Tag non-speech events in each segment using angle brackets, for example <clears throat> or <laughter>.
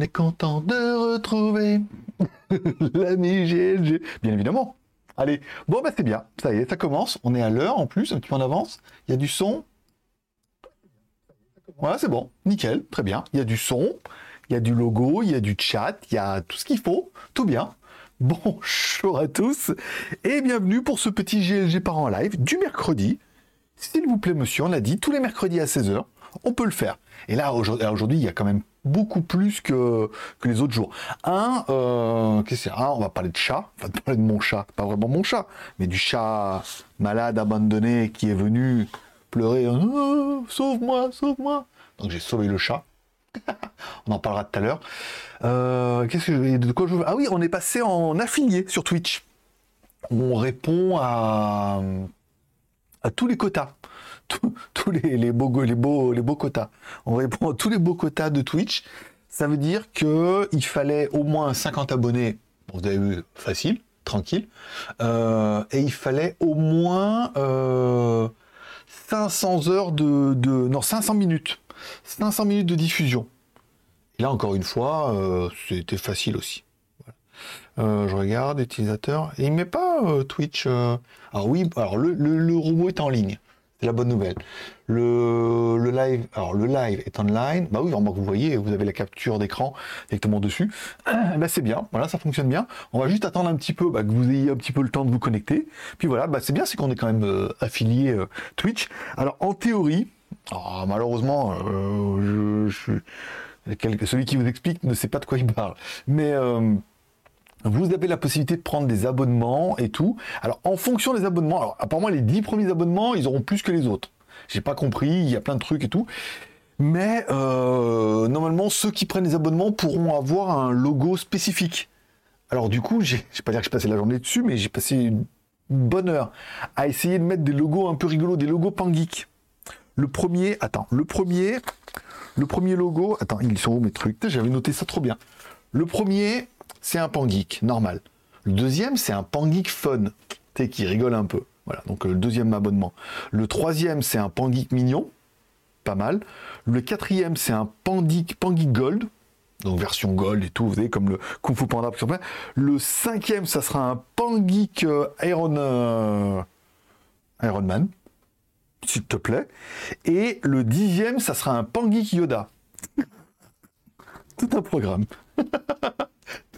On est content de retrouver <laughs> l'ami GLG. Bien évidemment. Allez, bon bah c'est bien, ça y est, ça commence. On est à l'heure en plus, un petit peu en avance. Il y a du son. Voilà, c'est bon, nickel, très bien. Il y a du son, il y a du logo, il y a du chat, il y a tout ce qu'il faut, tout bien. Bonjour à tous et bienvenue pour ce petit GLG par en live du mercredi. S'il vous plaît, monsieur, on l'a dit, tous les mercredis à 16h, on peut le faire. Et là, aujourd'hui, il y a quand même beaucoup plus que, que les autres jours. Un, euh, qu'est-ce que c'est on va parler de chat, on va <laughs> parler de mon chat, pas vraiment mon chat, mais du chat malade, abandonné, qui est venu pleurer, oh, sauve-moi, sauve-moi. Donc j'ai sauvé le chat. <laughs> on en parlera tout à l'heure. Euh, qu'est-ce que de quoi je Ah oui, on est passé en affilié sur Twitch. On répond à tous les quotas. Tous, les, beaux, les, beaux, les beaux quotas. On répond à tous les beaux quotas de Twitch. Ça veut dire qu'il fallait au moins 50 abonnés. vous avez vu, facile, tranquille. Euh, et il fallait au moins 500 euh, heures de, Non, 500 minutes. 500 minutes de diffusion. Et là, encore une fois, euh, c'était facile aussi. je regarde, utilisateur. Et il met pas Twitch. Alors oui, alors le, robot est en ligne. C'est la bonne nouvelle. Le, live, alors le live est online. Bah oui, vous voyez, vous avez la capture d'écran directement dessus. <clears throat> Bah c'est bien, voilà, ça fonctionne bien. On va juste attendre un petit peu bah, que vous ayez un petit peu le temps de vous connecter. Puis voilà, bah c'est bien, c'est qu'on est quand même euh, affilié euh, Twitch. Alors en théorie, oh, malheureusement, euh, celui qui vous explique ne sait pas de quoi il parle. Mais vous avez la possibilité de prendre des abonnements et tout. Alors, en fonction des abonnements, alors apparemment, les 10 premiers abonnements, ils auront plus que les autres. J'ai pas compris, il y a plein de trucs et tout. Mais euh, normalement, ceux qui prennent des abonnements pourront avoir un logo spécifique. Alors du coup, je vais pas dire que j'ai passé la journée dessus, mais j'ai passé une bonne heure à essayer de mettre des logos un peu rigolos, des logos pangeek. Le premier, attends, le premier, le premier logo, attends, ils sont où mes trucs? J'avais noté ça trop bien. Le premier, c'est un pan geek, normal. Le deuxième, c'est un pan geek fun, tu qui rigole un peu. Voilà, donc euh, le deuxième abonnement. Le troisième, c'est un pan geek mignon, pas mal. Le quatrième, c'est un pan geek, gold, donc version gold et tout, vous voyez, comme le Kung Fu Panda. Le cinquième, ça sera un pan geek euh, Iron, euh, Iron Man, s'il te plaît. Et le dixième, ça sera un pan geek Yoda. <laughs> Tout un programme. <laughs>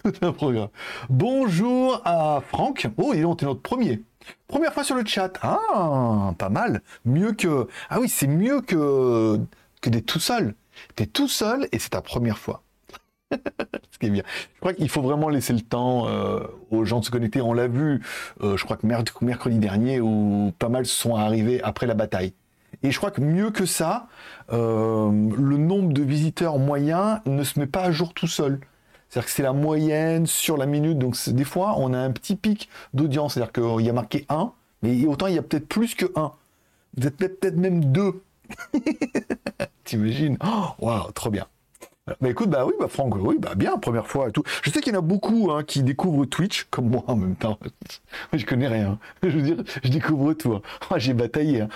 <laughs> Bonjour à Franck. Oh, il est notre premier. Première fois sur le chat. Ah, pas mal. Mieux que. Ah oui, c'est mieux que, que d'être tout seul. T'es tout seul et c'est ta première fois. <laughs> Ce qui est bien. Je crois qu'il faut vraiment laisser le temps euh, aux gens de se connecter. On l'a vu, euh, je crois que mercredi dernier, où pas mal sont arrivés après la bataille. Et je crois que mieux que ça, euh, le nombre de visiteurs moyens ne se met pas à jour tout seul. C'est-à-dire que c'est la moyenne sur la minute. Donc des fois, on a un petit pic d'audience. C'est-à-dire qu'il y a marqué 1, mais autant il y a peut-être plus que 1. Vous êtes peut-être même 2. <laughs> T'imagines? Oh, Waouh, trop bien. Bah écoute, bah oui, bah Franck, oui, bah bien, première fois et tout. Je sais qu'il y en a beaucoup hein, qui découvrent Twitch, comme moi en même temps. <laughs> je connais rien. <laughs> Je veux dire, je découvre tout. Hein. <laughs> J'ai bataillé. Hein.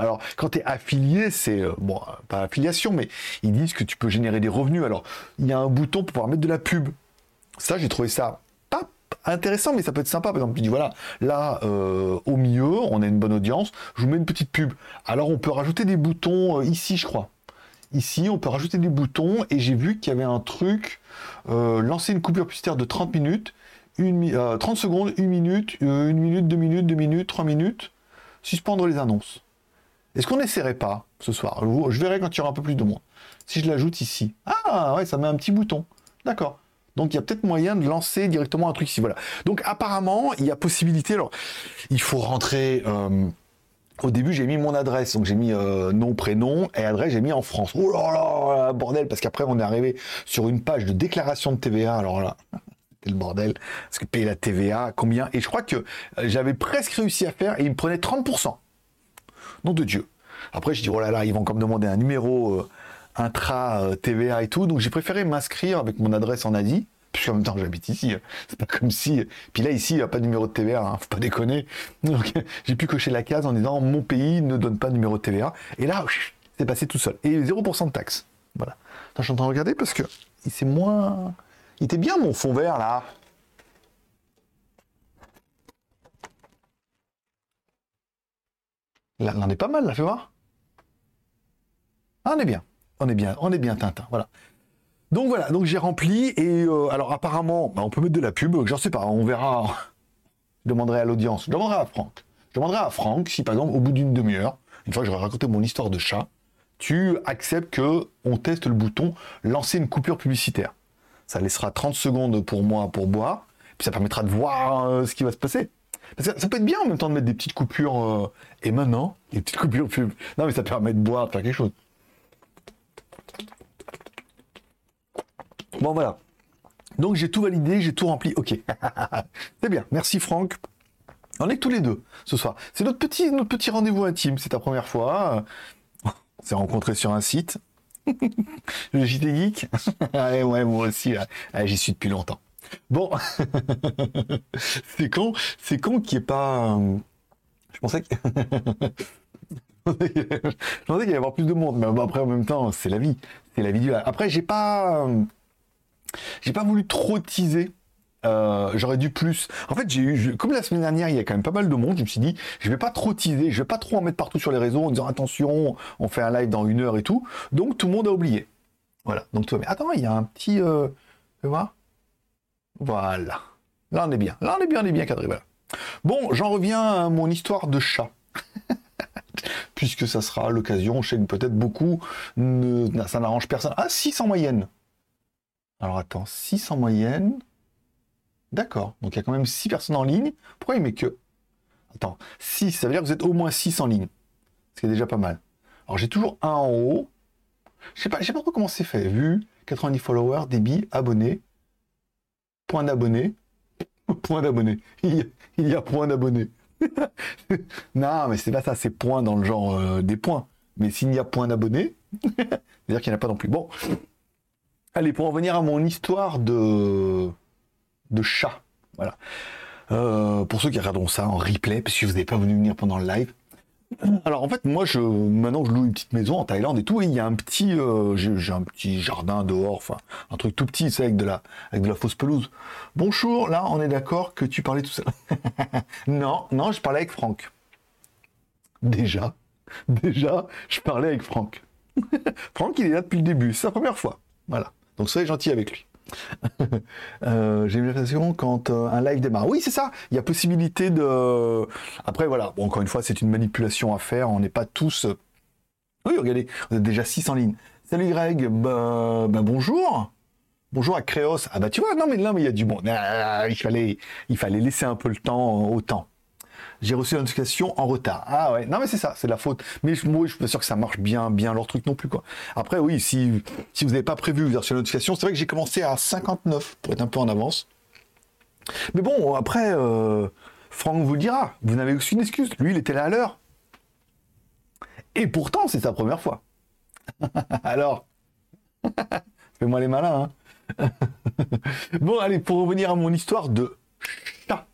alors, quand tu es affilié, c'est, euh, bon, pas affiliation, mais ils disent que tu peux générer des revenus. Alors, il y a un bouton pour pouvoir mettre de la pub. Ça, j'ai trouvé ça pas intéressant, mais ça peut être sympa. Par exemple, tu dis voilà, là, euh, au milieu, on a une bonne audience, je vous mets une petite pub. Alors, on peut rajouter des boutons euh, ici, je crois. Ici, on peut rajouter des boutons et j'ai vu qu'il y avait un truc, euh, lancer une coupure publicitaire de 30 minutes, une, 30 euh, secondes, une minute, euh, une minute, deux minutes, deux minutes, trois minutes, suspendre les annonces. Est-ce qu'on n'essaierait pas ce soir? Je verrai quand il y aura un peu plus de monde. Si je l'ajoute ici. Ah ouais, ça met un petit bouton. D'accord. Donc il y a peut-être moyen de lancer directement un truc ici. Voilà. Donc apparemment, il y a possibilité. Alors, il faut rentrer au début, j'ai mis mon adresse, donc j'ai mis euh, nom, prénom et adresse, j'ai mis en France. Oh là là, bordel, parce qu'après on est arrivé sur une page de déclaration de TVA. Alors là, <laughs> c'était le bordel, parce que payer la TVA, combien? Et je crois que euh, j'avais presque réussi à faire et il me prenait 30%. Nom de Dieu. Après, je dis, oh là là, ils vont encore me demander un numéro euh, intra TVA et tout, donc j'ai préféré m'inscrire avec mon adresse en Asie <laughs> puis en même temps j'habite ici. C'est pas comme si. Puis là ici il n'y a pas de numéro de TVA, hein, faut pas déconner. Donc <laughs> j'ai pu cocher la case en disant mon pays ne donne pas de numéro de TVA. Et là c'est passé tout seul. Et 0% de taxes. Voilà. je suis en train de regarder parce que c'est moins. Il était bien mon fond vert là. Là, on est pas mal là, fais voir. On est bien. On est bien, on est bien Tintin, voilà. Donc voilà, donc j'ai rempli et euh, alors apparemment, bah, on peut mettre de la pub, j'en sais pas, on verra. Je demanderai à l'audience, je demanderai à Franck. Je demanderai à Franck si par exemple au bout d'une demi-heure, une fois que j'aurai raconté mon histoire de chat, tu acceptes que on teste le bouton lancer une coupure publicitaire. Ça laissera 30 secondes pour moi pour boire, puis ça permettra de voir euh, ce qui va se passer. Parce que ça peut être bien en même temps de mettre des petites coupures. Euh, et maintenant, des petites coupures pub. Non, mais ça permet de boire, de faire quelque chose. Bon, voilà. Donc j'ai tout validé, j'ai tout rempli. Ok. <laughs> C'est bien. Merci Franck. On est tous les deux ce soir. C'est notre petit, rendez-vous intime. C'est ta première fois. <laughs> On s'est rencontrés sur un site. <laughs> Le JT Geek. ouais, moi aussi. J'y suis depuis longtemps. Bon. c'est con. C'est con qu'il n'y ait pas. Euh, je pensais que. je pensais qu'il y avoir plus de monde, mais après en même temps, c'est la vie, c'est la vie du. Après, j'ai pas, euh, j'ai pas voulu trop teaser euh, j'aurais dû plus. En fait, j'ai eu, comme la semaine dernière, il y a quand même pas mal de monde. Je me suis dit, je vais pas trop teaser, je vais pas trop en mettre partout sur les réseaux en disant attention, on fait un live dans une heure et tout. Donc tout le monde a oublié. Voilà. Donc tu vois, mais attends, il y a un petit, euh... tu vois? Voilà. Là, on est bien. Là, on est bien, on est bien cadré. Voilà. Bon, j'en reviens à mon histoire de chat. <laughs> Puisque ça sera l'occasion, je sais que peut-être beaucoup, ça n'arrange personne. Ah, 6 en moyenne. Alors attends, 6 en moyenne. D'accord. Donc il y a quand même 6 personnes en ligne. Pourquoi il met que Attends, 6, ça veut dire que vous êtes au moins 6 en ligne. Ce qui est déjà pas mal. Alors j'ai toujours un en haut. Je sais pas, sais pas comment c'est fait. Vu 90 followers, débit, abonnés, point d'abonnés, <laughs> point d'abonnés. <laughs> Il, y a point d'abonnés. <laughs> non, mais c'est pas ça, c'est point dans le genre euh, des points. Mais s'il y a point d'abonnés, c'est-à-dire qu'il n'y en a pas non plus. Bon. Allez, pour en venir à mon histoire de de chat. Voilà. Euh, pour ceux qui regarderont ça en replay, parce vous n'avez pas venu venir pendant le live. <clears throat> Alors en fait, moi, je, maintenant, je loue une petite maison en Thaïlande et tout, et il y a un petit, euh, j'ai un petit jardin dehors, enfin, un truc tout petit, c'est avec de la, avec de la fausse pelouse. Bonjour, là, on est d'accord que tu parlais tout seul. <laughs> non, non, je parlais avec Franck. Déjà, déjà, je parlais avec Franck. <laughs> Franck, il est là depuis le début, c'est sa première fois. Voilà. Donc soyez gentil avec lui. <laughs> Euh, j'ai l'impression quand euh, un live démarre. Oui, c'est ça. Il y a possibilité de. Après, voilà. Encore une fois, c'est une manipulation à faire. On n'est pas tous. Oui, regardez, vous êtes déjà 6 en ligne. Salut Greg. Bah, bah, bonjour. Bonjour à Créos. Ah bah tu vois, non mais là, il y a du bon. Ah, il fallait, il fallait laisser un peu le temps au temps j'ai reçu la notification en retard. Ah ouais, non mais c'est ça, c'est de la faute. Mais moi, je suis pas sûr que ça marche bien, bien leur truc non plus quoi. Après oui, si, si vous n'avez pas prévu vous reçu la notification, c'est vrai que j'ai commencé à 59 pour être un peu en avance. Mais bon, après, euh, Franck vous le dira, vous n'avez aucune excuse. Lui, il était là à l'heure. Et pourtant, c'est sa première fois. <laughs> Alors, <laughs> fais-moi les malins. Hein <laughs> bon, allez, pour revenir à mon histoire de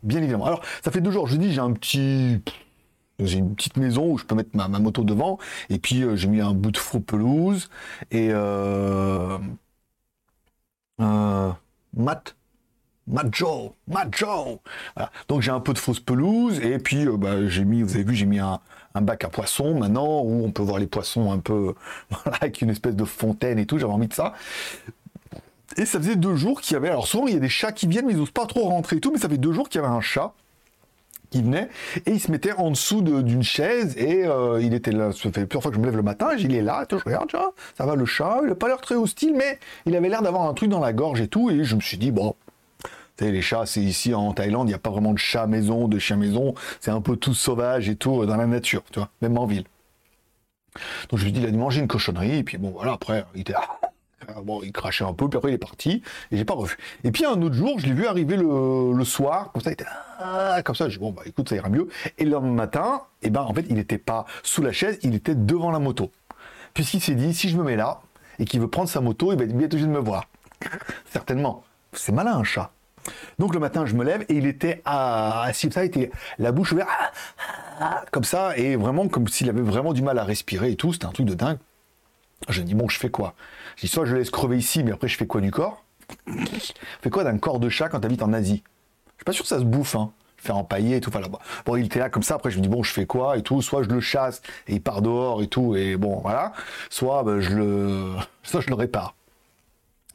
bien évidemment. Alors, ça fait deux jours, je dis, j'ai un petit. J'ai une petite maison où je peux mettre ma, moto devant. Et puis, euh, j'ai mis un bout de faux pelouse. Et. Euh, euh, Matt. Joe. Donc j'ai un peu de fausse pelouse et puis euh, bah, j'ai mis, vous avez vu, j'ai mis un, bac à poissons maintenant où on peut voir les poissons un peu <laughs> avec une espèce de fontaine et tout. J'avais envie de ça. Et ça faisait deux jours qu'il y avait. Alors souvent, il y a des chats qui viennent, mais ils n'osent pas trop rentrer et tout. Mais ça fait deux jours qu'il y avait un chat qui venait et il se mettait en dessous d'une chaise et euh, il était là. Ça fait plusieurs fois que je me lève le matin il est là. je regarde, ça va le chat. Il n'a pas l'air très hostile, mais il avait l'air d'avoir un truc dans la gorge et tout. Et je me suis dit, bon. Les chats, c'est ici en Thaïlande, il n'y a pas vraiment de chat maison, de chien maison, c'est un peu tout sauvage et tout dans la nature, tu vois, même en ville. Donc je lui dit, il a dû manger une cochonnerie, et puis bon voilà, après, il était <laughs> bon, il crachait un peu, puis après il est parti, et j'ai pas revu. Et puis un autre jour, je l'ai vu arriver le, soir, comme ça, il était ah, comme ça, j'ai dit, bon, bah écoute, ça ira mieux. Et le matin, et eh ben, en fait, il n'était pas sous la chaise, il était devant la moto. Puisqu'il s'est dit, si je me mets là, et qu'il veut prendre sa moto, il va être obligé de me voir. Certainement. C'est malin, un chat. Donc le matin, je me lève et il était assis ça, il était la bouche ouverte, comme ça, et vraiment comme s'il avait vraiment du mal à respirer et tout. C'était un truc de dingue. Je dis, bon, je fais quoi? Je dis, soit je laisse crever ici, mais après, je fais quoi du corps? Fais quoi d'un corps de chat quand tu habites en Asie? Je suis pas sûr que ça se bouffe, hein. Faire empailler et tout. Bon, il était là comme ça. Après, je me dis, bon, je fais quoi et tout? Soit je le chasse et il part dehors et tout. Et bon, voilà. Soit ben, je, le... <laughs> soit je le répare.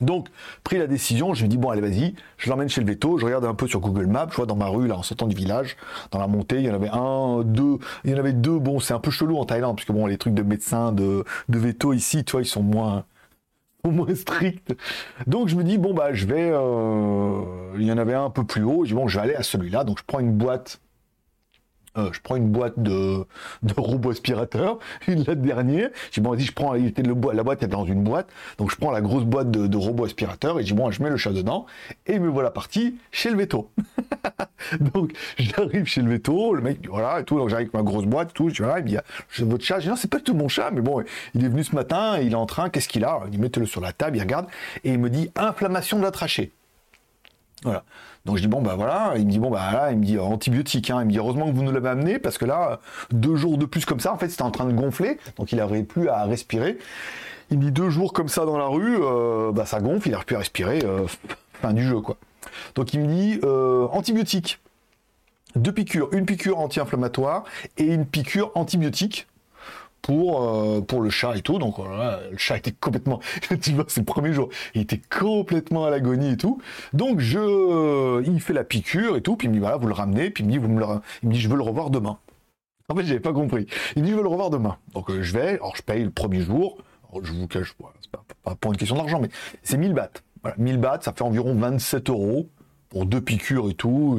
Donc, pris la décision, je me dis, bon, allez, vas-y, je l'emmène chez le veto, je regarde un peu sur Google Maps, je vois dans ma rue, là, en sortant du village, dans la montée, il y en avait un, deux, il y en avait deux, bon, c'est un peu chelou en Thaïlande, parce que bon, les trucs de médecins, de, de veto ici, tu vois, ils sont moins, <laughs> moins stricts. Donc, je me dis, bon, bah, je vais, euh, il y en avait un un peu plus haut, je dis, bon, je vais aller à celui-là, donc je prends une boîte euh, je prends une boîte de, de robots aspirateurs, <laughs> une la dernière. Je dis bon vas-y, je prends, il était le, la boîte était dans une boîte, donc je prends la grosse boîte de, de robots aspirateurs et je dis bon, je mets le chat dedans et me voilà parti chez le veto. <laughs> donc j'arrive chez le veto, le mec voilà et tout, donc j'arrive avec ma grosse boîte, tout, je dis voilà, il me dit j'ai votre chat, je dis non c'est pas tout mon chat, mais bon, il est venu ce matin, il est en train, qu'est-ce qu'il a? Il dit mettez-le sur la table, il regarde et il me dit inflammation de la trachée. Voilà. Donc je dis bon bah voilà, il me dit bon bah là, il me dit antibiotique, hein. il me dit heureusement que vous nous l'avez amené parce que là, deux jours de plus comme ça, en fait c'était en train de gonfler, donc il n'arrivait plus à respirer. Il me dit deux jours comme ça dans la rue, euh, bah ça gonfle, il n'arrive plus à respirer, euh, fin du jeu quoi. Donc il me dit euh, antibiotique, deux piqûres, une piqûre anti-inflammatoire et une piqûre antibiotique pour, euh, pour le chat et tout. Donc voilà, le chat était complètement, <laughs> tu vois, c'est le premier jour, il était complètement à l'agonie et tout. Donc je, il fait la piqûre et tout, puis il me dit voilà, vous le ramenez, puis il me dit, vous me il me dit je veux le revoir demain. En fait, j'avais pas compris. Il me dit je veux le revoir demain. Donc euh, je vais, alors je paye le premier jour. je vous cache, c'est pas, pas, pour une question d'argent, mais c'est 1000 bahts. Voilà, 1000 bahts, ça fait environ 27 euros deux piqûres et tout,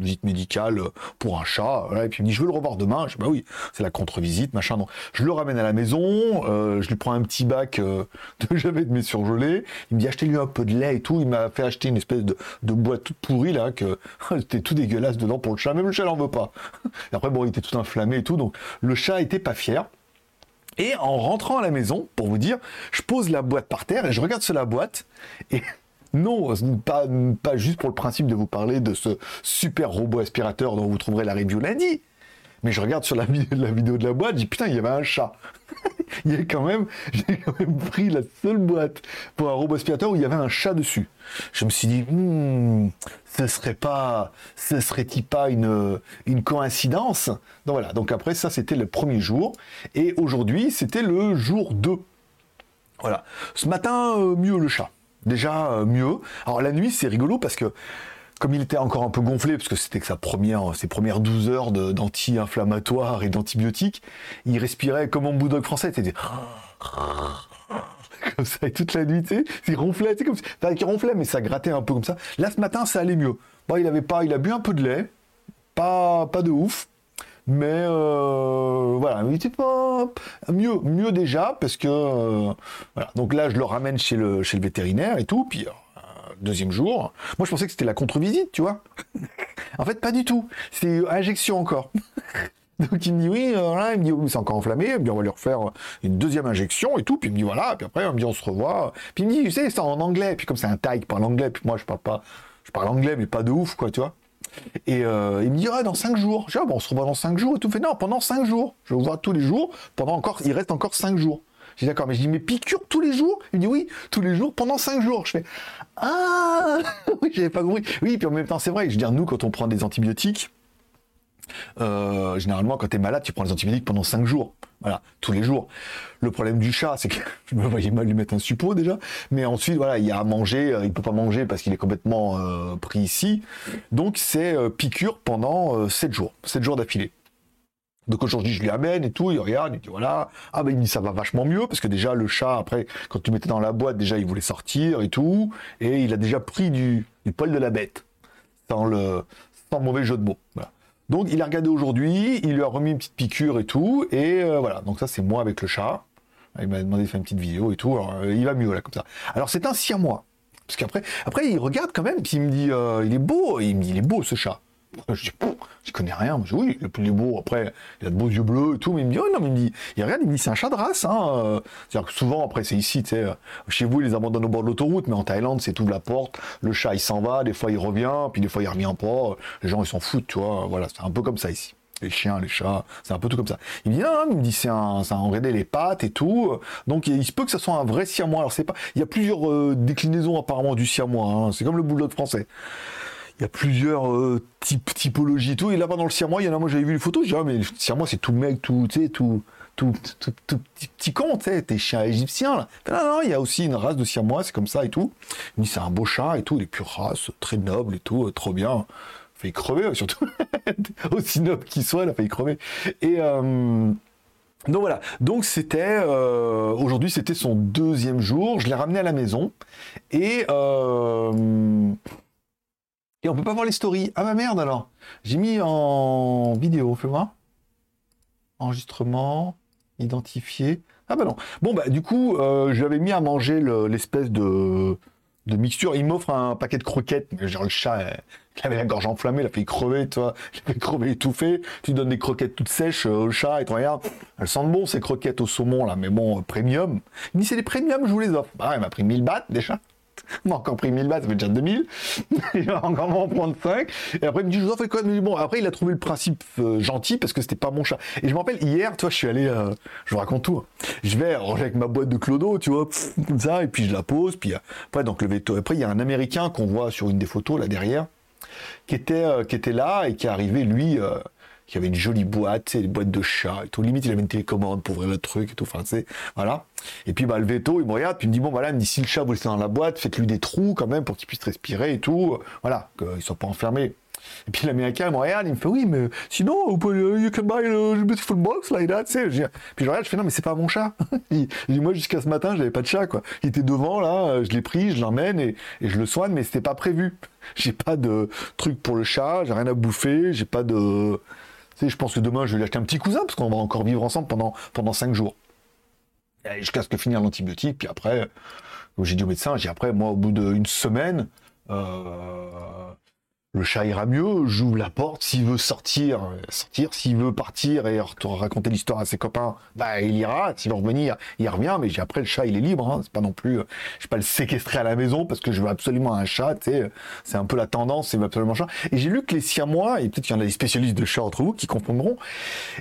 visite médicale pour un chat. et puis il me dit, je veux le revoir demain. Je dis, bah oui, c'est la contre-visite, machin. Donc, je le ramène à la maison, euh, je lui prends un petit bac euh, <laughs> de j'avais de mes surgelés. Il me dit, achetez-lui un peu de lait et tout. Il m'a fait acheter une espèce de, boîte toute pourrie, là, que <laughs> c'était tout dégueulasse dedans pour le chat. Même le chat n'en veut pas. Et après, bon, il était tout inflammé et tout. Donc, le chat était pas fier. Et en rentrant à la maison, pour vous dire, je pose la boîte par terre et je regarde sur la boîte et non, pas, pas juste pour le principe de vous parler de ce super robot aspirateur dont vous trouverez la review lundi. Mais je regarde sur la, vidéo de la boîte, je dis putain, il y avait un chat. <laughs> il y a quand même, <laughs> j'ai quand même pris la seule boîte pour un robot aspirateur où il y avait un chat dessus. Je me suis dit, hmm, ce serait pas, ce serait-il pas une, une coïncidence? Donc voilà. Donc après ça, c'était le premier jour, et aujourd'hui, c'était le jour 2. Voilà. Ce matin, euh, mieux le chat déjà euh, mieux. Alors la nuit, c'est rigolo parce que comme il était encore un peu gonflé, parce que c'était que sa première, ses premières 12 heures d'anti-inflammatoire et d'antibiotiques, il respirait comme un bulldog français. C'était <laughs> comme ça, et toute la nuit, tu sais, il ronflait, comme enfin, il ronflait, mais ça grattait un peu comme ça. Là, ce matin, ça allait mieux. Bon, il avait pas, il a bu un peu de lait, pas, pas de ouf, mais euh, voilà, il était pas mieux, mieux déjà parce que euh, voilà. Donc là, je le ramène chez le chez le vétérinaire et tout, puis euh, deuxième jour, moi je pensais que c'était la contre-visite, tu vois. en fait, pas du tout. C'est injection encore. <laughs> Donc il me dit oui, voilà, il me dit oui, c'est encore enflammé, puis on va lui refaire une deuxième injection et tout, puis il me dit voilà, puis après on me dit on se revoit, puis il me dit tu sais c'est en anglais, puis comme c'est un taille qui parle anglais, puis moi je parle pas, je parle anglais mais pas de ouf quoi, tu vois. Et euh, il me dit, ah, dans 5 jours. Je dis, ah, bon, on se revoit dans 5 jours et tout. Fait, non, pendant 5 jours. Je vais vous voir tous les jours. Pendant encore, il reste encore 5 jours. Je dis, d'accord, mais je dis, mais piqûre tous les jours? Il me dit, oui, tous les jours pendant 5 jours. Je fais, ah, <laughs> oui, j'avais pas compris. Oui, puis en même temps, c'est vrai. Je veux dire, nous, quand on prend des antibiotiques, euh, généralement, quand tu es malade, tu prends les antibiotiques pendant 5 jours. Voilà, tous les jours. Le problème du chat, c'est que <laughs> je me voyais mal lui mettre un suppôt déjà. Mais ensuite, voilà, il y a à manger. Euh, il peut pas manger parce qu'il est complètement euh, pris ici. Donc, c'est piqûre pendant 7 jours. 7 jours d'affilée. Donc aujourd'hui, je lui amène et tout, il regarde, il dit voilà, ah ben il dit ça va vachement mieux, parce que déjà le chat, après, quand tu mettais dans la boîte, déjà il voulait sortir et tout, et il a déjà pris du, du poil de la bête, sans le sans mauvais jeu de mots. Voilà. Donc il a regardé aujourd'hui, il lui a remis une petite piqûre et tout, et euh, voilà. Donc ça c'est moi avec le chat. Il m'a demandé de faire une petite vidéo et tout. Euh, il va mieux là comme ça. Alors c'est un siamois. Parce qu'après, après il regarde quand même, puis il me dit, euh, il est beau, il me dit, il est beau ce chat. <laughs> Je dis, je connais rien. Je dis, oui, le plus beau. Après, il a de beaux yeux bleus et tout. Mais il me dit, oh non, mais il me dit, il regarde, il me dit, c'est un chat de race. Hein. C'est-à-dire que souvent, après, c'est ici, tu sais, chez vous, ils les abandonnent au bord de l'autoroute, mais en Thaïlande, c'est tout la porte. Le chat, il s'en va. Des fois, il revient. Puis des fois, il revient pas. Les gens, ils s'en foutent, tu vois. Voilà, c'est un peu comme ça ici. Les chiens, les chats, c'est un peu tout comme ça. Il me dit, non, il me dit, c'est un, ça a les pattes et tout. Donc, il se peut que ça soit un vrai siamois. Alors, c'est pas, il y a plusieurs euh, déclinaisons apparemment du siamois. Hein. C'est comme le bulldog français. Il y a plusieurs euh, typologies et tout. Et là-bas, dans le siamois, il y en a, moi, j'avais vu les photos. Je dis, ah, mais le siamois, c'est tout mec, tout, tu sais, tout, tout, tout, petit, con, tu sais, tes chiens égyptiens, là. non, non, il y a aussi une race de siamois, c'est comme ça et tout. Il c'est un beau chat et tout, les pure race, très noble et tout, trop bien failli crever, surtout. <laughs> Aussi noble qu'il soit, il a failli crever. Et. Euh, donc voilà, donc c'était euh, aujourd'hui c'était son deuxième jour, je l'ai ramené à la maison et euh, et on peut pas voir les stories. Ah ma merde alors, j'ai mis en vidéo, fais voir. Enregistrement, identifié. Ah bah non. Bon bah du coup, euh, je lui avais mis à manger l'espèce de de mixture. Il m'offre un paquet de croquettes, genre le chat, euh, il avait la gorge enflammée, il a fait crever, toi, il a fait crever étouffé. Tu donnes des croquettes toutes sèches euh, au chat et tu regardes, elles sentent bon ces croquettes au saumon là, mais bon, euh, premium. Il dit c'est des premium, je vous les offre. Bah, il m'a pris 1000 bahts déjà. <laughs> M'a encore pris 1000 bahts, ça fait déjà 2000. il va encore m'en prendre 5. Et après, il me dit, je vous en fais quoi Mais bon, après, il a trouvé le principe euh, gentil parce que c'était pas mon chat. Et je me rappelle, hier, toi, je suis allé, euh, je vous raconte tout. Hein. Je vais ranger avec ma boîte de clodo, tu vois, comme ça, et puis je la pose. Puis après, donc le veto. Après, il y a un Américain qu'on voit sur une des photos là derrière, qui était, euh, qui était là et qui est arrivé, lui qui avait une jolie boîte, des boîtes de chat et tout. Limite, il avait une télécommande pour ouvrir le truc et tout. Enfin, tu voilà. Et puis, bah, le veto, il me regarde, puis il me dit, bon, voilà, il me dit, si le chat vous laissez dans la boîte, faites-lui des trous quand même pour qu'il puisse respirer et tout. Voilà, qu'il soit pas enfermé. Et puis l'américain, me regarde, il me fait oui, mais sinon, pouvez, you can buy a beautiful box like that, tu sais. Puis je regarde, je fais non, mais c'est pas mon chat. <laughs> il, dit, moi, jusqu'à ce matin, j'avais pas de chat, quoi. Il était devant, là, je l'ai pris, je l'emmène et, et, je le soigne, mais c'était pas prévu. <laughs> J'ai pas de truc pour le chat, j'ai rien à bouffer, j'ai pas de je pense que demain, je vais lui acheter un petit cousin, parce qu'on va encore vivre ensemble pendant, pendant 5 jours. jusqu'à ce que finir l'antibiotique, puis après, j'ai dit au médecin, j'ai après, moi, au bout d'une semaine, euh, le chat ira mieux, j'ouvre la porte, s'il veut sortir, sortir, s'il veut partir et raconter l'histoire à ses copains, bah il ira, s'il veut revenir, il revient, mais après le chat il est libre, hein. c'est pas non plus, je vais pas le séquestrer à la maison parce que je veux absolument un chat, sais, c'est un peu la tendance, c'est absolument chat. Et j'ai lu que les siamois, et peut-être qu'il y en a des spécialistes de chats entre vous qui comprendront,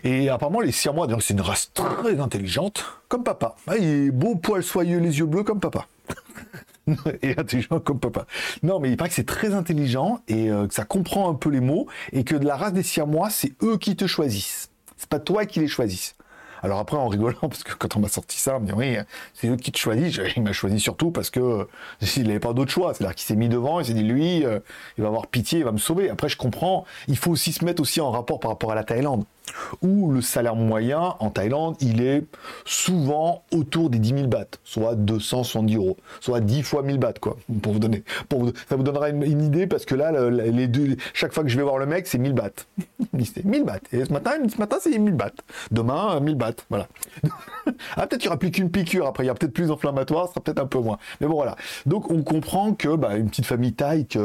et apparemment les siamois, c'est une race très intelligente, comme papa. Ah, il est beau, poil soyeux, les yeux bleus comme papa. <laughs> <laughs> et intelligent comme papa. Non, mais il paraît que c'est très intelligent et euh, que ça comprend un peu les mots et que de la race des Siamois, c'est eux qui te choisissent. C'est pas toi qui les choisissent. Alors après, en rigolant, <laughs> parce que quand on m'a sorti ça, on me dit oui, c'est eux qui te choisissent. <laughs> Il m'a choisi surtout parce que euh, s'il n'avait pas d'autre choix. C'est-à-dire qu'il s'est mis devant, il s'est dit lui, euh, il va avoir pitié, il va me sauver. Après, je comprends. Il faut aussi se mettre aussi en rapport par rapport à la Thaïlande où le salaire moyen en Thaïlande, il est souvent autour des 10 000 bahts, soit 270 euros, soit 10 fois 1000 bahts, quoi, pour vous donner. Ça vous donnera une, idée, parce que là, chaque fois que je vais voir le mec, c'est 1000 bahts. c'est 1000 bahts. Et ce matin, ce matin c'est 1000 bahts. Demain, 1000 bahts. Voilà. <laughs> ah, peut-être qu'il n'y aura plus qu'une piqûre, après, il y a peut-être plus inflammatoire, ce sera peut-être un peu moins. Mais bon, voilà. Donc, on comprend que bah, une petite famille thaï qui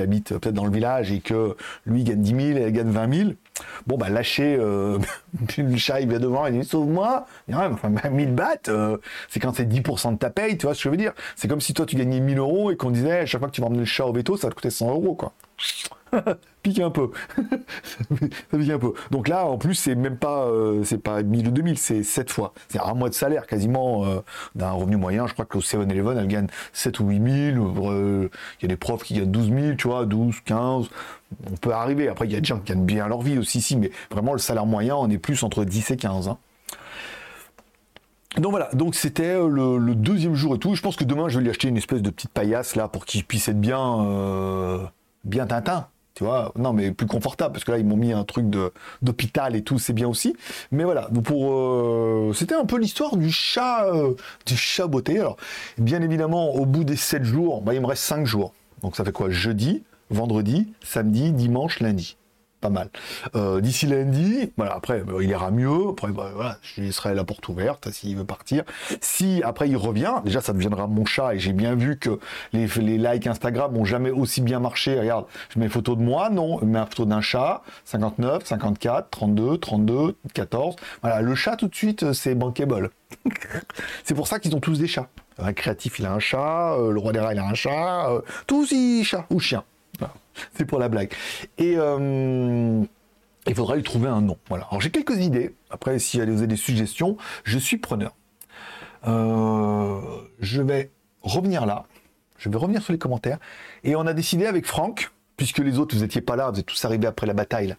habite peut-être dans le village et que lui gagne 10 000 et elle gagne 20 000, Bon, bah, lâcher, euh, <laughs> le chat, il vient devant, il dit, sauve-moi. Enfin, 1000 bah, bahts, euh, c'est quand c'est 10% de ta paye, tu vois ce que je veux dire? C'est comme si toi, tu gagnais 1000 euros et qu'on disait, à chaque fois que tu vas emmener le chat au veto, ça va te coûter 100 euros, quoi. <laughs> pique un peu. <laughs> ça pique un peu. Donc là, en plus, c'est même pas, euh, c'est pas 1000 ou 2000, c'est 7 fois. C'est un mois de salaire quasiment euh, d'un revenu moyen. Je crois qu'au 7-Eleven, elle gagne 7 ou 8 000. Euh, il y a des profs qui gagnent 12 000, tu vois, 12, 15. On peut arriver. Après, il y a des gens qui gagnent bien leur vie aussi, si, mais vraiment, le salaire moyen, on est plus entre 10 et 15. Hein. Donc voilà, donc c'était le, le, deuxième jour et tout. Je pense que demain, je vais lui acheter une espèce de petite paillasse là pour qu'il puisse être bien, bien Tintin tu vois, non mais plus confortable parce que là ils m'ont mis un truc d'hôpital et tout, c'est bien aussi. Mais voilà, pour euh, c'était un peu l'histoire du chat euh, du chat beauté. Alors bien évidemment au bout des 7 jours, bah, il me reste 5 jours. Donc ça fait quoi? Jeudi, vendredi, samedi, dimanche, lundi pas mal. Euh, d'ici lundi, voilà, après, bah, il ira mieux. Après, bah, voilà, je laisserai la porte ouverte s'il veut partir. Si après il revient, déjà ça deviendra mon chat et j'ai bien vu que les, likes Instagram ont jamais aussi bien marché. Regarde, je mets photo de moi, non, je mets photo d'un chat, 59, 54, 32, 32, 14. Voilà, le chat tout de suite, euh, c'est bankable. <laughs> c'est pour ça qu'ils ont tous des chats. Un créatif, il a un chat, euh, le roi des rats, il a un chat, tous ils chats ou chiens. <laughs> C'est pour la blague. Et, euh, Il faudra lui trouver un nom. Voilà. Alors j'ai quelques idées. Après, si vous avez des suggestions, je suis preneur. Euh, je vais revenir là. Je vais revenir sur les commentaires. Et on a décidé avec Franck, puisque les autres, vous n'étiez pas là, vous êtes tous arrivés après la bataille.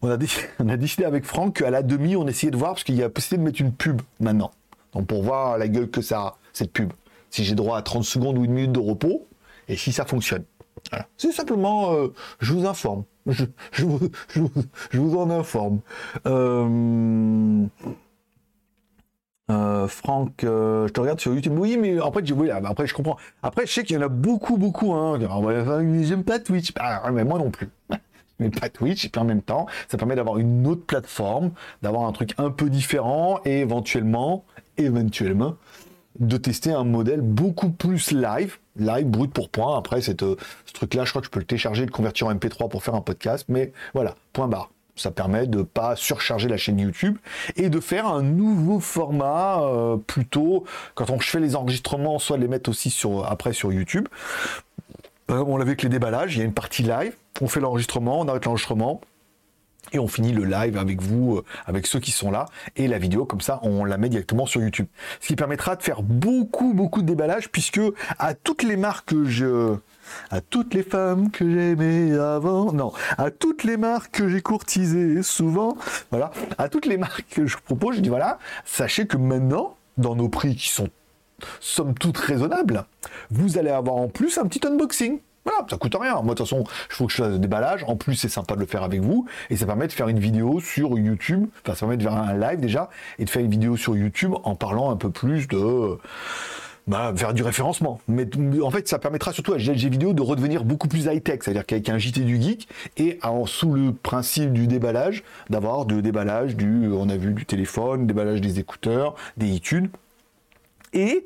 On, a décidé, <laughs> on a décidé avec Franck qu'à la demi, on essayait de voir, parce qu'il y a possibilité de mettre une pub maintenant. Donc pour voir la gueule que ça a, cette pub. Si j'ai droit à 30 secondes ou une minute de repos, et si ça fonctionne. C'est simplement, euh, je vous informe. Je, vous, en informe. Euh, euh, Franck, je te regarde sur YouTube. Oui, mais après, je, après je comprends. Après, je sais qu'il y en a beaucoup, beaucoup. Hein. J'aime pas Twitch. Ah, mais moi non plus. <laughs> Mais pas Twitch. Et puis en même temps, ça permet d'avoir une autre plateforme, d'avoir un truc un peu différent et éventuellement, éventuellement, de tester un modèle beaucoup plus live, live, brut pour point. Après, cette, euh, ce truc-là, je crois que je peux le télécharger, le convertir en MP3 pour faire un podcast, mais voilà, point barre. Ça permet de pas surcharger la chaîne YouTube et de faire un nouveau format euh, plutôt quand on fait les enregistrements, soit les mettre aussi sur, après sur YouTube. on l'a vu avec les déballages, il y a une partie live, on fait l'enregistrement, on arrête l'enregistrement, et on finit le live avec vous, euh, avec ceux qui sont là, et la vidéo, comme ça, on la met directement sur YouTube. Ce qui permettra de faire beaucoup, beaucoup de déballage, puisque à toutes les marques que je... À toutes les femmes que j'aimais avant, non, à toutes les marques que j'ai courtisées souvent, voilà, à toutes les marques que je propose, je dis voilà, sachez que maintenant, dans nos prix qui sont somme toute raisonnables, vous allez avoir en plus un petit unboxing. Voilà, ça coûte rien. Moi, de toute façon, il faut que je fasse des déballage. En plus, c'est sympa de le faire avec vous. Et ça permet de faire une vidéo sur YouTube. Enfin, ça permet de faire un live déjà. Et de faire une vidéo sur YouTube en parlant un peu plus de. Bah, faire du référencement. Mais en fait, ça permettra surtout à GLG Vidéo de redevenir beaucoup plus high-tech. C'est-à-dire qu'avec un JT du geek et sous le principe du déballage, d'avoir de déballage du, on a vu du téléphone, déballage des écouteurs, des iTunes. Et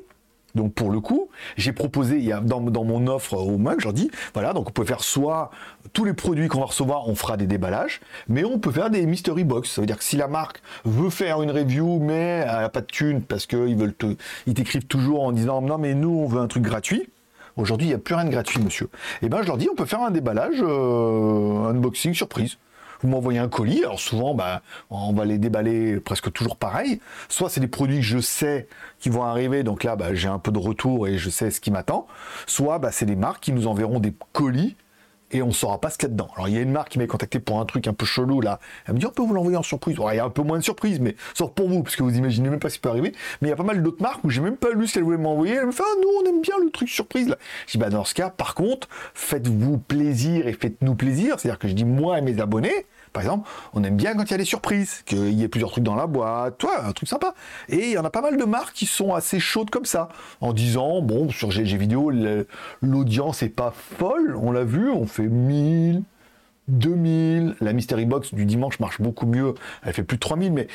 donc pour le coup, j'ai proposé, il y a, dans, mon offre au mug, je leur dis, voilà, donc on peut faire soit tous les produits qu'on va recevoir, on fera des déballages, mais on peut faire des mystery box. Ça veut dire que si la marque veut faire une review, mais elle n'a pas de thune parce qu'ils veulent te, ils t'écrivent toujours en disant non mais nous on veut un truc gratuit. Aujourd'hui, il n'y a plus rien de gratuit, monsieur. Eh ben, je leur dis, on peut faire un déballage, euh, unboxing surprise vous m'envoyez un colis, alors souvent, bah, on va les déballer presque toujours pareil. Soit c'est des produits que je sais qui vont arriver, donc là, bah, j'ai un peu de retour et je sais ce qui m'attend. Soit bah, c'est des marques qui nous enverront des colis et on saura pas ce qu'il y a dedans. Alors il y a une marque qui m'a contacté pour un truc un peu chelou là. Elle me dit on peut vous l'envoyer en surprise. il y a un peu moins de surprise, mais sauf pour vous, parce que vous imaginez même pas ce qui peut arriver. Mais il y a pas mal d'autres marques où j'ai même pas lu ce qu'elle voulait m'envoyer. Elle me fait ah nous on aime bien le truc surprise là. Je dis bah dans ce cas, par contre, faites-vous plaisir et faites-nous plaisir. C'est-à-dire que je dis moi et mes abonnés, par exemple, on aime bien quand il y a des surprises, qu'il y ait plusieurs trucs dans la boîte, toi, un truc sympa. Et il y en a pas mal de marques qui sont assez chaudes comme ça, en disant, bon, sur GG Vidéo, l'audience est pas folle, on l'a vu, on fait 1000, 2000, la Mystery Box du dimanche marche beaucoup mieux, elle fait plus de 3000, mais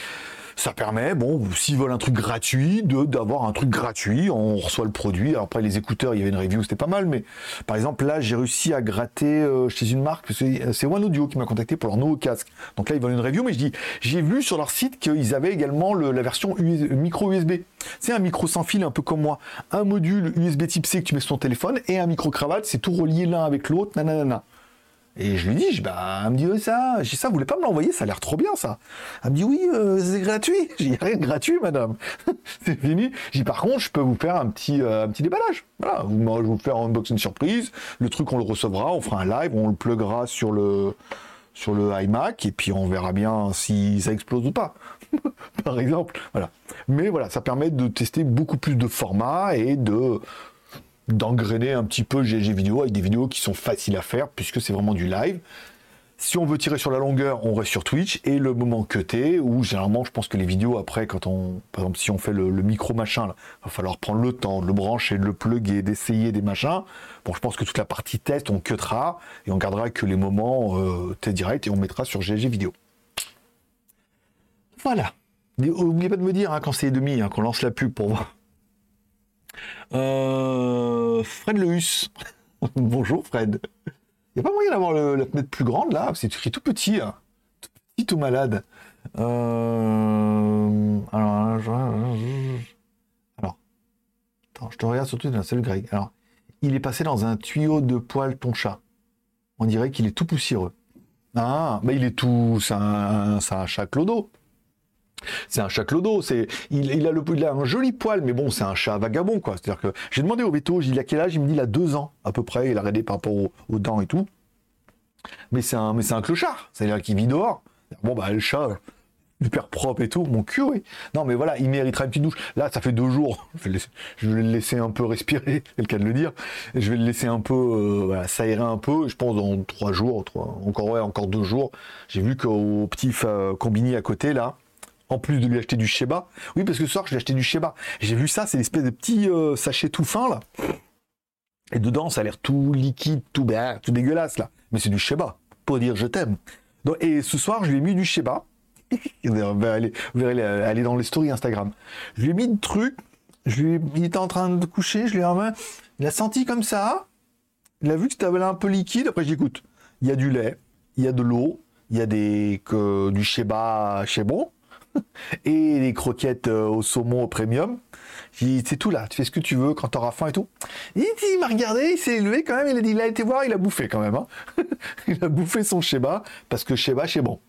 ça permet, bon, s'ils veulent un truc gratuit, d'avoir un truc gratuit, on reçoit le produit. Après les écouteurs, il y avait une review, c'était pas mal, mais par exemple là, j'ai réussi à gratter euh, chez une marque, c'est One Audio qui m'a contacté pour leur nouveau casque. Donc là, ils veulent une review, mais je dis, j'ai vu sur leur site qu'ils avaient également la version micro USB. C'est un micro sans fil, un peu comme moi, un module USB Type C que tu mets sur ton téléphone et un micro cravate, c'est tout relié l'un avec l'autre, nanana. Et je lui dis, bah, elle me dit, ça, j'ai ça, vous voulez pas me l'envoyer, ça a l'air trop bien, ça. Elle me dit, oui, euh, c'est gratuit. <laughs> J'ai rien de gratuit, madame. <laughs> c'est fini. J'ai par contre, je peux vous faire un petit, euh, un petit déballage. Voilà, je vais vous faire un unboxing surprise. Le truc, on le recevra, on fera un live, on le pluguera sur le, sur le iMac, et puis on verra bien si ça explose ou pas. <laughs> par exemple, voilà. Mais voilà, ça permet de tester beaucoup plus de formats et de d'engrainer un petit peu GG vidéo avec des vidéos qui sont faciles à faire puisque c'est vraiment du live. Si on veut tirer sur la longueur, on reste sur Twitch et le moment cuté où généralement je pense que les vidéos après quand on par exemple si on fait le, micro machin là, va falloir prendre le temps de le brancher, de le plugger, d'essayer des machins. Bon, je pense que toute la partie test on cutera et on gardera que les moments euh, direct et on mettra sur GG vidéo. Voilà. N'oubliez pas de me dire hein, quand c'est demi, hein, qu'on lance la pub pour voir. Euh, Fred Lehus. <laughs> Bonjour Fred. Il a pas moyen d'avoir la fenêtre plus grande là C'est écrit tout petit. Hein. Tout petit, tout malade. Euh, alors, alors, attends, je te regarde surtout d'un seul Greg. Alors, il est passé dans un tuyau de poil ton chat. On dirait qu'il est tout poussiéreux. Ah, mais il est tout. C'est un, un chat clodo. C'est un chat clodo, c'est il, a un joli poil, mais bon, c'est un chat vagabond, quoi. C'est-à-dire que j'ai demandé au veto, il a quel âge? Il me dit il a deux ans à peu près, il a arrêté par rapport aux, dents et tout. Mais c'est un, mais c'est un clochard, c'est-à-dire qu'il vit dehors. Bon bah le chat, super propre et tout, mon oui. Non, mais voilà, il méritera une petite douche. Là, ça fait deux jours. <laughs> Je vais, le laisser un peu respirer, <laughs> c'est le de le dire. Je vais le laisser un peu, euh, s'aérer un peu. Je pense dans trois jours, encore ouais, deux jours. J'ai vu qu'au petit euh, combini à côté là, en plus de lui acheter du Sheba, oui, parce que ce soir je lui ai acheté du Sheba. J'ai vu ça, c'est l'espèce de petit euh, sachet tout fin là. Et dedans, ça a l'air tout liquide, tout, bah, tout dégueulasse là. Mais c'est du Sheba, pour dire je t'aime. Et ce soir, je lui ai mis du Sheba <laughs> vous verrez, aller dans les stories Instagram. Je lui ai mis de trucs, je lui il était en train de coucher, je lui ai dit, il a senti comme ça, il a vu que c'était un peu liquide, après j'écoute, il y a du lait, il y a de l'eau, il y a des, que, du sheba chez bon, <laughs> et des croquettes euh, au saumon au premium. c'est tout là, tu fais ce que tu veux quand t'auras faim et tout. Il, m'a regardé, il s'est élevé quand même, il a dit, il a été voir, il a bouffé quand même. Hein. <laughs> il a bouffé son sheba, parce que sheba chez bon.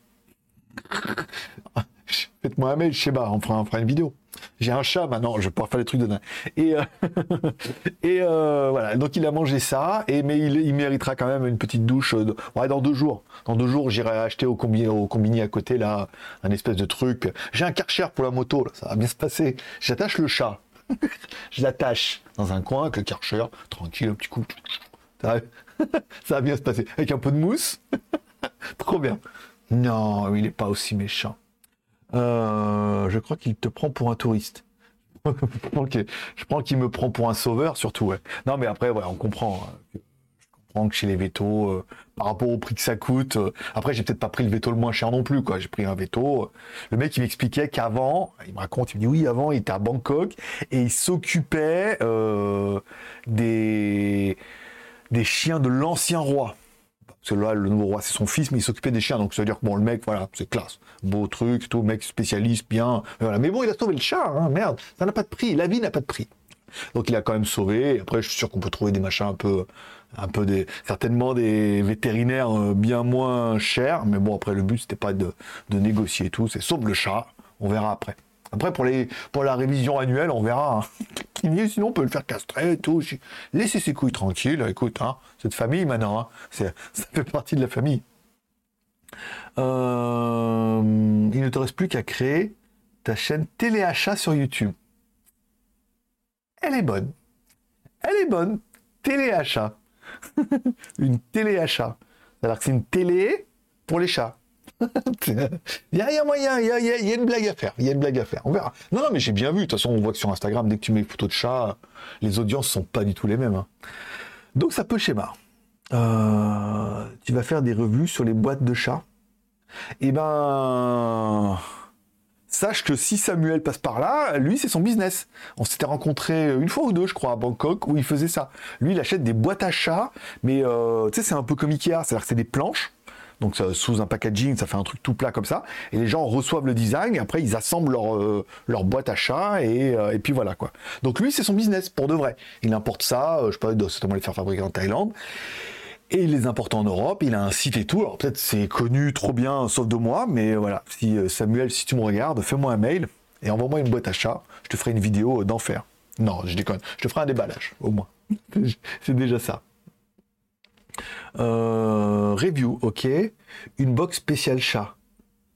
<laughs> Faites-moi un mail, Sheba, on fera, on fera une vidéo. J'ai un chat maintenant, je vais pouvoir faire des trucs de dingue. Et, euh, <laughs> euh, voilà, donc il a mangé ça, et, mais il, méritera quand même une petite douche euh, ouais, dans deux jours. Dans deux jours, j'irai acheter au combini, au combini à côté, là, un espèce de truc. J'ai un karcher pour la moto, ça va bien se passer. J'attache le chat. <laughs> je l'attache dans un coin avec le karcher, tranquille, un petit coup. Ça va <laughs> bien se passer. Avec un peu de mousse. Trop bien. Non, il n'est pas aussi méchant. Euh, je crois qu'il te prend pour un touriste. <laughs> je crois qu'il me prend pour un sauveur, surtout. Non, mais après, on comprend. Hein, je comprends que chez les vétos, euh, par rapport au prix que ça coûte. Euh, après, j'ai peut-être pas pris le veto le moins cher non plus. quoi. J'ai pris un veto. le mec, il m'expliquait qu'avant, il me raconte, il me dit oui, avant, il était à Bangkok et il s'occupait des chiens de l'ancien roi. Parce que là, le nouveau roi, c'est son fils, mais il s'occupait des chiens. Donc ça veut dire que bon, le mec, voilà, c'est classe. Beau truc, tout, mec spécialiste, bien. Voilà. Mais bon, il a sauvé le chat, hein, merde. Ça n'a pas de prix. La vie n'a pas de prix. Donc il a quand même sauvé. Après, je suis sûr qu'on peut trouver des machins un peu, un peu des, certainement des vétérinaires euh, bien moins chers. Mais bon, après, le but, c'était pas de, de négocier tout. C'est sauve le chat. On verra après. Après, pour, la révision annuelle, on verra. Hein. <laughs> Sinon, on peut le faire castrer et tout. Laissez ses couilles tranquilles. Écoute, hein, cette famille maintenant, hein, <laughs> ça fait partie de la famille. Euh, il ne te reste plus qu'à créer ta chaîne téléachat sur YouTube. Elle est bonne. Elle est bonne. Téléachat. <laughs> une téléachat. Alors que c'est une télé pour les chats. <laughs> il, y a, moyen, il y a, une blague à faire. Il y a une blague à faire. On verra. Non, non, mais j'ai bien vu. De toute façon, on voit que sur Instagram, dès que tu mets une photo de chat, les audiences sont pas du tout les mêmes. Hein. Donc ça peut schéma. Euh, tu vas faire des revues sur les boîtes de chats. Eh ben, sache que si Samuel passe par là, lui, c'est son business. On s'était rencontré une fois ou deux, je crois, à Bangkok, où il faisait ça. Lui, il achète des boîtes à chats, mais euh, tu sais, c'est un peu comme Ikea, c'est-à-dire que c'est des planches donc sous un packaging, ça fait un truc tout plat comme ça. Et les gens reçoivent le design, et après ils assemblent leur, euh, leur boîte à chat, euh, et, puis voilà quoi. Donc lui, c'est son business, pour de vrai. Il importe ça, euh, je peux certainement les faire fabriquer en Thaïlande. Et il les importe en Europe, il a un site et tout. Alors peut-être c'est connu trop bien, sauf de moi, mais voilà. Si Samuel, si tu me regardes, fais-moi un mail et envoie-moi une boîte à chat. Je te ferai une vidéo d'enfer. Non, je déconne. Je te ferai un déballage, au moins. <laughs> c'est déjà ça. Euh, review, ok. Une box spéciale chat.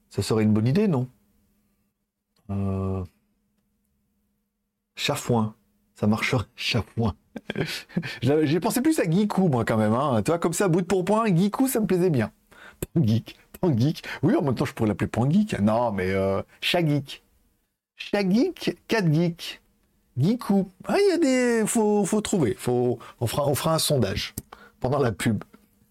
Ça serait une bonne idée, non? Euh... Chafouin. Ça marcherait. <laughs> Chafouin. J'ai pensé plus à Geekou, moi, quand même. Hein. Tu vois, comme ça, bout de pourpoint, Geekou, ça me plaisait bien. Geek. Geek. Oui, en même temps, je pourrais l'appeler Point Geek. Non, mais euh, Chat Geek. Chat Geek, 4 Geek. Geekou. Ah, il y a des. Faut, faut trouver. On, fera, on fera un sondage pendant la pub.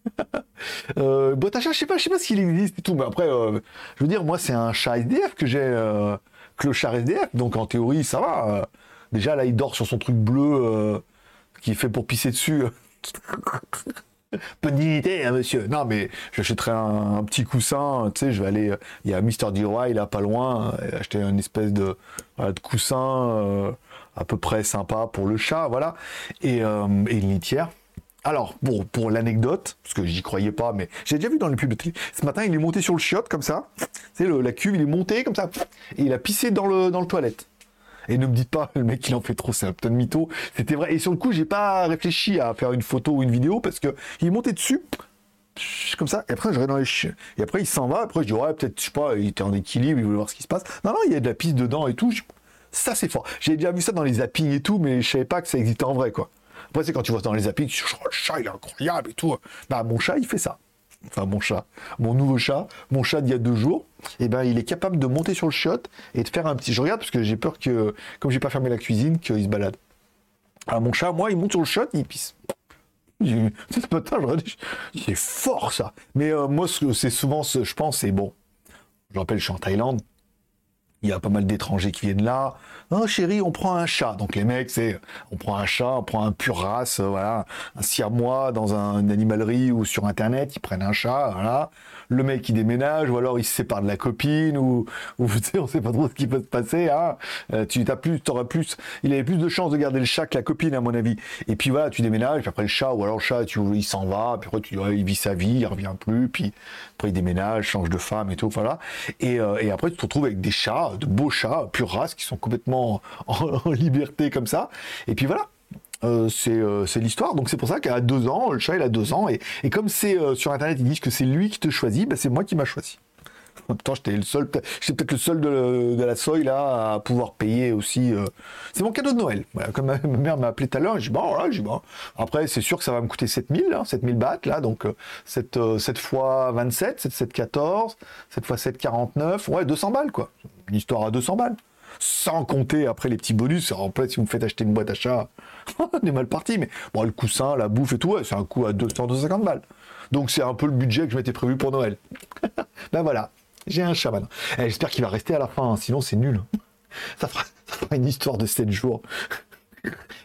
<laughs> euh, boîte chat, je sais pas, je sais pas s'il existe et tout, mais après, euh, je veux dire, moi, c'est un chat SDF que j'ai, euh, clochard SDF, donc en théorie, ça va. Euh. déjà, là, il dort sur son truc bleu qui est fait pour pisser dessus. <laughs> Peu de dignité, hein, monsieur. Non, mais j'achèterai un, un, petit coussin. Tu sais, je vais aller. Il y a Mister DIY là, pas loin. acheter une espèce de, coussin à peu près sympa pour le chat, voilà. Et une litière Alors, pour l'anecdote, parce que j'y croyais pas, mais j'ai déjà vu dans les pubs de télé, ce matin, il est monté sur le chiotte, comme ça. C'est la cuve, il est monté, comme ça. Et il a pissé dans le, toilette. Et ne me dites pas, <laughs> le mec, il en fait trop, c'est un putain de mytho. C'était vrai. Et sur le coup, j'ai pas réfléchi à faire une photo ou une vidéo, parce que il est monté dessus, comme ça, et après, je dans les chiens. Et après, il s'en va, après, je dis, ouais, peut-être, je sais pas, il était en équilibre, il voulait voir ce qui se passe. Non, non, il y a de la pisse dedans et tout. Ça, c'est fort. J'ai déjà vu ça dans les zappings et tout, mais je savais pas que ça existait en vrai, quoi. Après, c'est quand tu vois dans les dis, oh, le chat, il est incroyable et tout. Bah, mon chat, il fait ça. Enfin, mon chat. Mon nouveau chat, mon chat d'il y a deux jours, et eh ben, il est capable de monter sur le chiotte et de faire un petit. Je regarde parce que j'ai peur que, comme j'ai pas fermé la cuisine, qu'il se balade. Alors, mon chat, moi, il monte sur le chiotte, il pisse. <laughs> Ce c'est fort ça. Mais euh, moi, c'est souvent, je pense, c'est bon. Je rappelle, je suis en Thaïlande. Il y a pas mal d'étrangers qui viennent là. Non, chérie, on prend un chat. Donc les mecs, c'est, on prend un chat, on prend un pur race, euh, voilà, un siamois dans un, une animalerie ou sur internet, ils prennent un chat, voilà. Le mec il déménage ou alors il se sépare de la copine ou, <laughs> ou tu on sait pas trop ce qui peut se passer. Hein. Euh, tu plus, t'auras plus, il avait plus de chances de garder le chat que la copine à mon avis. Et puis voilà, tu déménages, puis après le chat ou alors le chat, tu, il s'en va, puis après tu, il vit sa vie, il revient plus, puis après il déménage, change de femme et tout, voilà. Et, euh, et après tu te retrouves avec des chats, de beaux chats, pure race, qui sont complètement <laughs> en, liberté comme ça. Et puis voilà. Euh, euh, c'est l'histoire. Donc c'est pour ça qu'à deux ans, le chat il a deux ans. Et, comme c'est euh, sur internet, ils disent que c'est lui qui te choisit, bah, c'est moi qui m'a choisi. En même temps, j'étais le seul, j'étais peut-être le seul de, la soie là à pouvoir payer aussi. C'est mon cadeau de Noël. comme ma, mère m'a appelé tout à l'heure, j'ai bon, voilà, bon. Après, c'est sûr que ça va me coûter 7000, hein, 7000 bahts là. Donc 7, 7 fois 27, 7, 7, 14, 7 fois 7, 49. Ouais, 200 balles quoi. Une histoire à 200 balles sans compter après les petits bonus. En fait, si vous me faites acheter une boîte à chat, <laughs> on est mal parti. Mais bon, le coussin, la bouffe et tout, c'est un coût à 200, 250 balles. Donc c'est un peu le budget que je m'étais prévu pour Noël. <laughs> ben voilà, j'ai un chat maintenant. Eh, j'espère qu'il va rester à la fin, hein, sinon c'est nul. <laughs> Ça fera, ça fera, une histoire de 7 jours.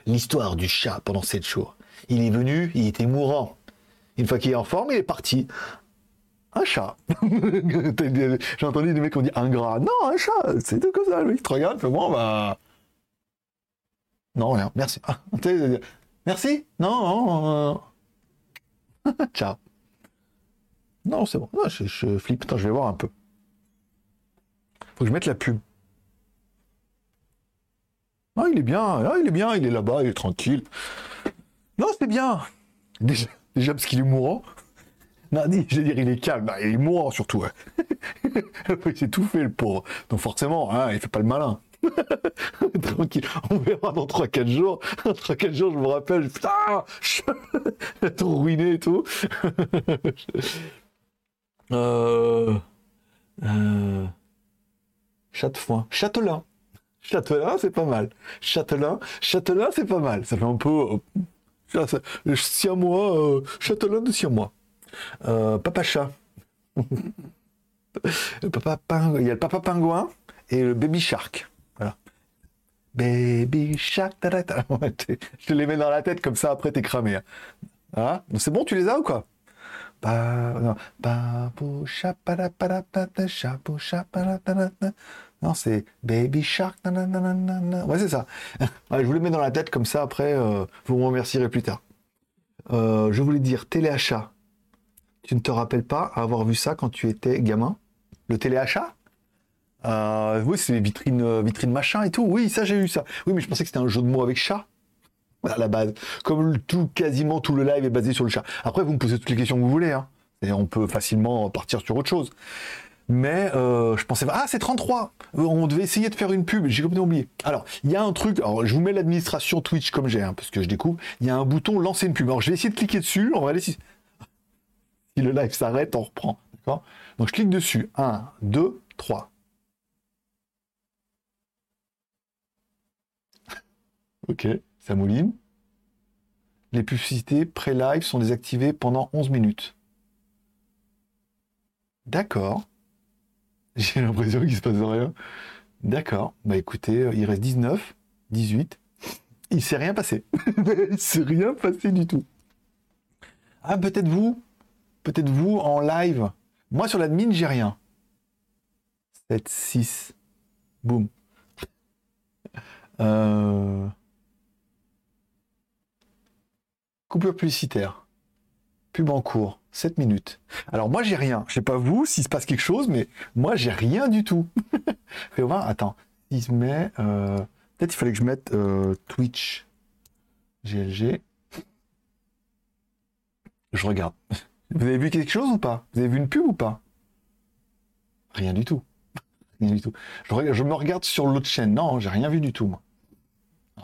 L'histoire du chat pendant 7 jours. Il est venu, il était mourant. Une fois qu'il est en forme, il est parti un chat. <laughs> J'ai entendu des mecs qui ont dit ingrat. Non, un chat, c'est tout comme ça. Lui, il te regarde, fait bon, bah. Non, rien, merci. Ah, merci? Non, non. <laughs> Ciao. Non, c'est bon. je, flippe. Attends, je vais voir un peu. Faut que je mette la pub. Ah, il est bien. Ah, il est bien. Il est là-bas. Il est tranquille. Non, c'est bien. Déjà parce qu'il est mourant. Non, je veux dire, il est calme. Bah, il est mourant surtout. <laughs> il s'est tout fait, le pauvre. Donc forcément, hein, il fait pas le malin. <laughs> Tranquille. On verra dans 3-4 jours. <laughs> Dans 3-4 jours, je me rappelle, putain, tout ruiné et tout. euh... Euh... Châtefoin. Châtelain. Châtelain, c'est pas mal. Châtelain, Châtelain, c'est pas mal. Ça fait un peu. Euh, siamois, euh, Châtelain de Siamois. Euh, papa chat. papa Il y a le papa pingouin et le baby shark. Voilà. Baby shark. <laughs> Je te les mets dans la tête comme ça, après t'es cramé. Hein. Ah, c'est bon, tu les as ou quoi? Non, c'est Baby Shark. Ouais, c'est ça. <laughs> je vous les mets dans la tête comme ça, après, euh, vous me remercierez plus tard. Euh, je voulais dire téléachat. Tu ne te rappelles pas avoir vu ça quand tu étais gamin? Le téléachat? Euh, Oui, c'est les vitrines, euh, vitrines machin et tout. Oui, ça j'ai eu ça. Oui, mais je pensais que c'était un jeu de mots avec chat. À la base. Comme tout, quasiment tout le live est basé sur le chat. Après, vous me posez toutes les questions que vous voulez. Hein. Et on peut facilement partir sur autre chose. Mais euh, je pensais, ah c'est 33, on devait essayer de faire une pub, j'ai complètement oublié. Alors, il y a un truc, alors je vous mets l'administration Twitch comme j'ai, hein, parce que je découvre, il y a un bouton lancer une pub. Alors je vais essayer de cliquer dessus, on va aller si le live s'arrête, on reprend. D'accord? Donc je clique dessus. 1, 2, 3. ok, ça mouline. Les publicités pré-live sont désactivées pendant 11 minutes. D'accord. <laughs> J'ai l'impression qu'il se passe rien. D'accord. Bah écoutez, euh, il reste 19, 18. Il s'est rien passé. <laughs> il s'est rien passé du tout. Ah, peut-être vous Peut-être vous en live. Moi sur l'admin, j'ai rien. 7, 6. Boum. Euh... Coupure publicitaire. Pub en cours. 7 minutes. Alors moi j'ai rien. Je sais pas vous s'il se passe quelque chose, mais moi j'ai rien du tout. <laughs> Fais attends. Il se met. euh, Peut-être il fallait que je mette euh, Twitch. GLG. Je regarde. <laughs> Vous avez vu quelque chose ou pas? Vous avez vu une pub ou pas? Rien du tout. Rien du tout. Je, me regarde sur l'autre chaîne. Non, j'ai rien vu du tout, moi.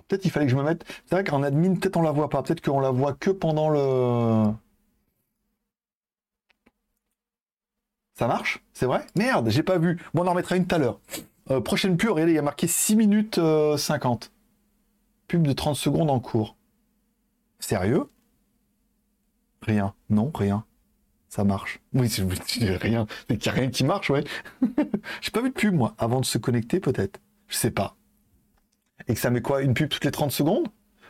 Peut-être il fallait que je me mette. C'est vrai qu'en admin, peut-être on la voit pas. Peut-être qu'on la voit que pendant le. Ça marche? C'est vrai? Merde, j'ai pas vu. Bon, on en remettra une tout à l'heure. Euh, prochaine pub, regardez, il y a marqué 6 minutes euh, 50. Pub de 30 secondes en cours. Sérieux? Rien. Non, rien. Ça marche. Oui, c'est rien. C'est qu'il n'y a rien qui marche, ouais. <laughs> J'ai pas vu de pub, moi, avant de se connecter, peut-être. Je sais pas. Et que ça met quoi Une pub toutes les 30 secondes?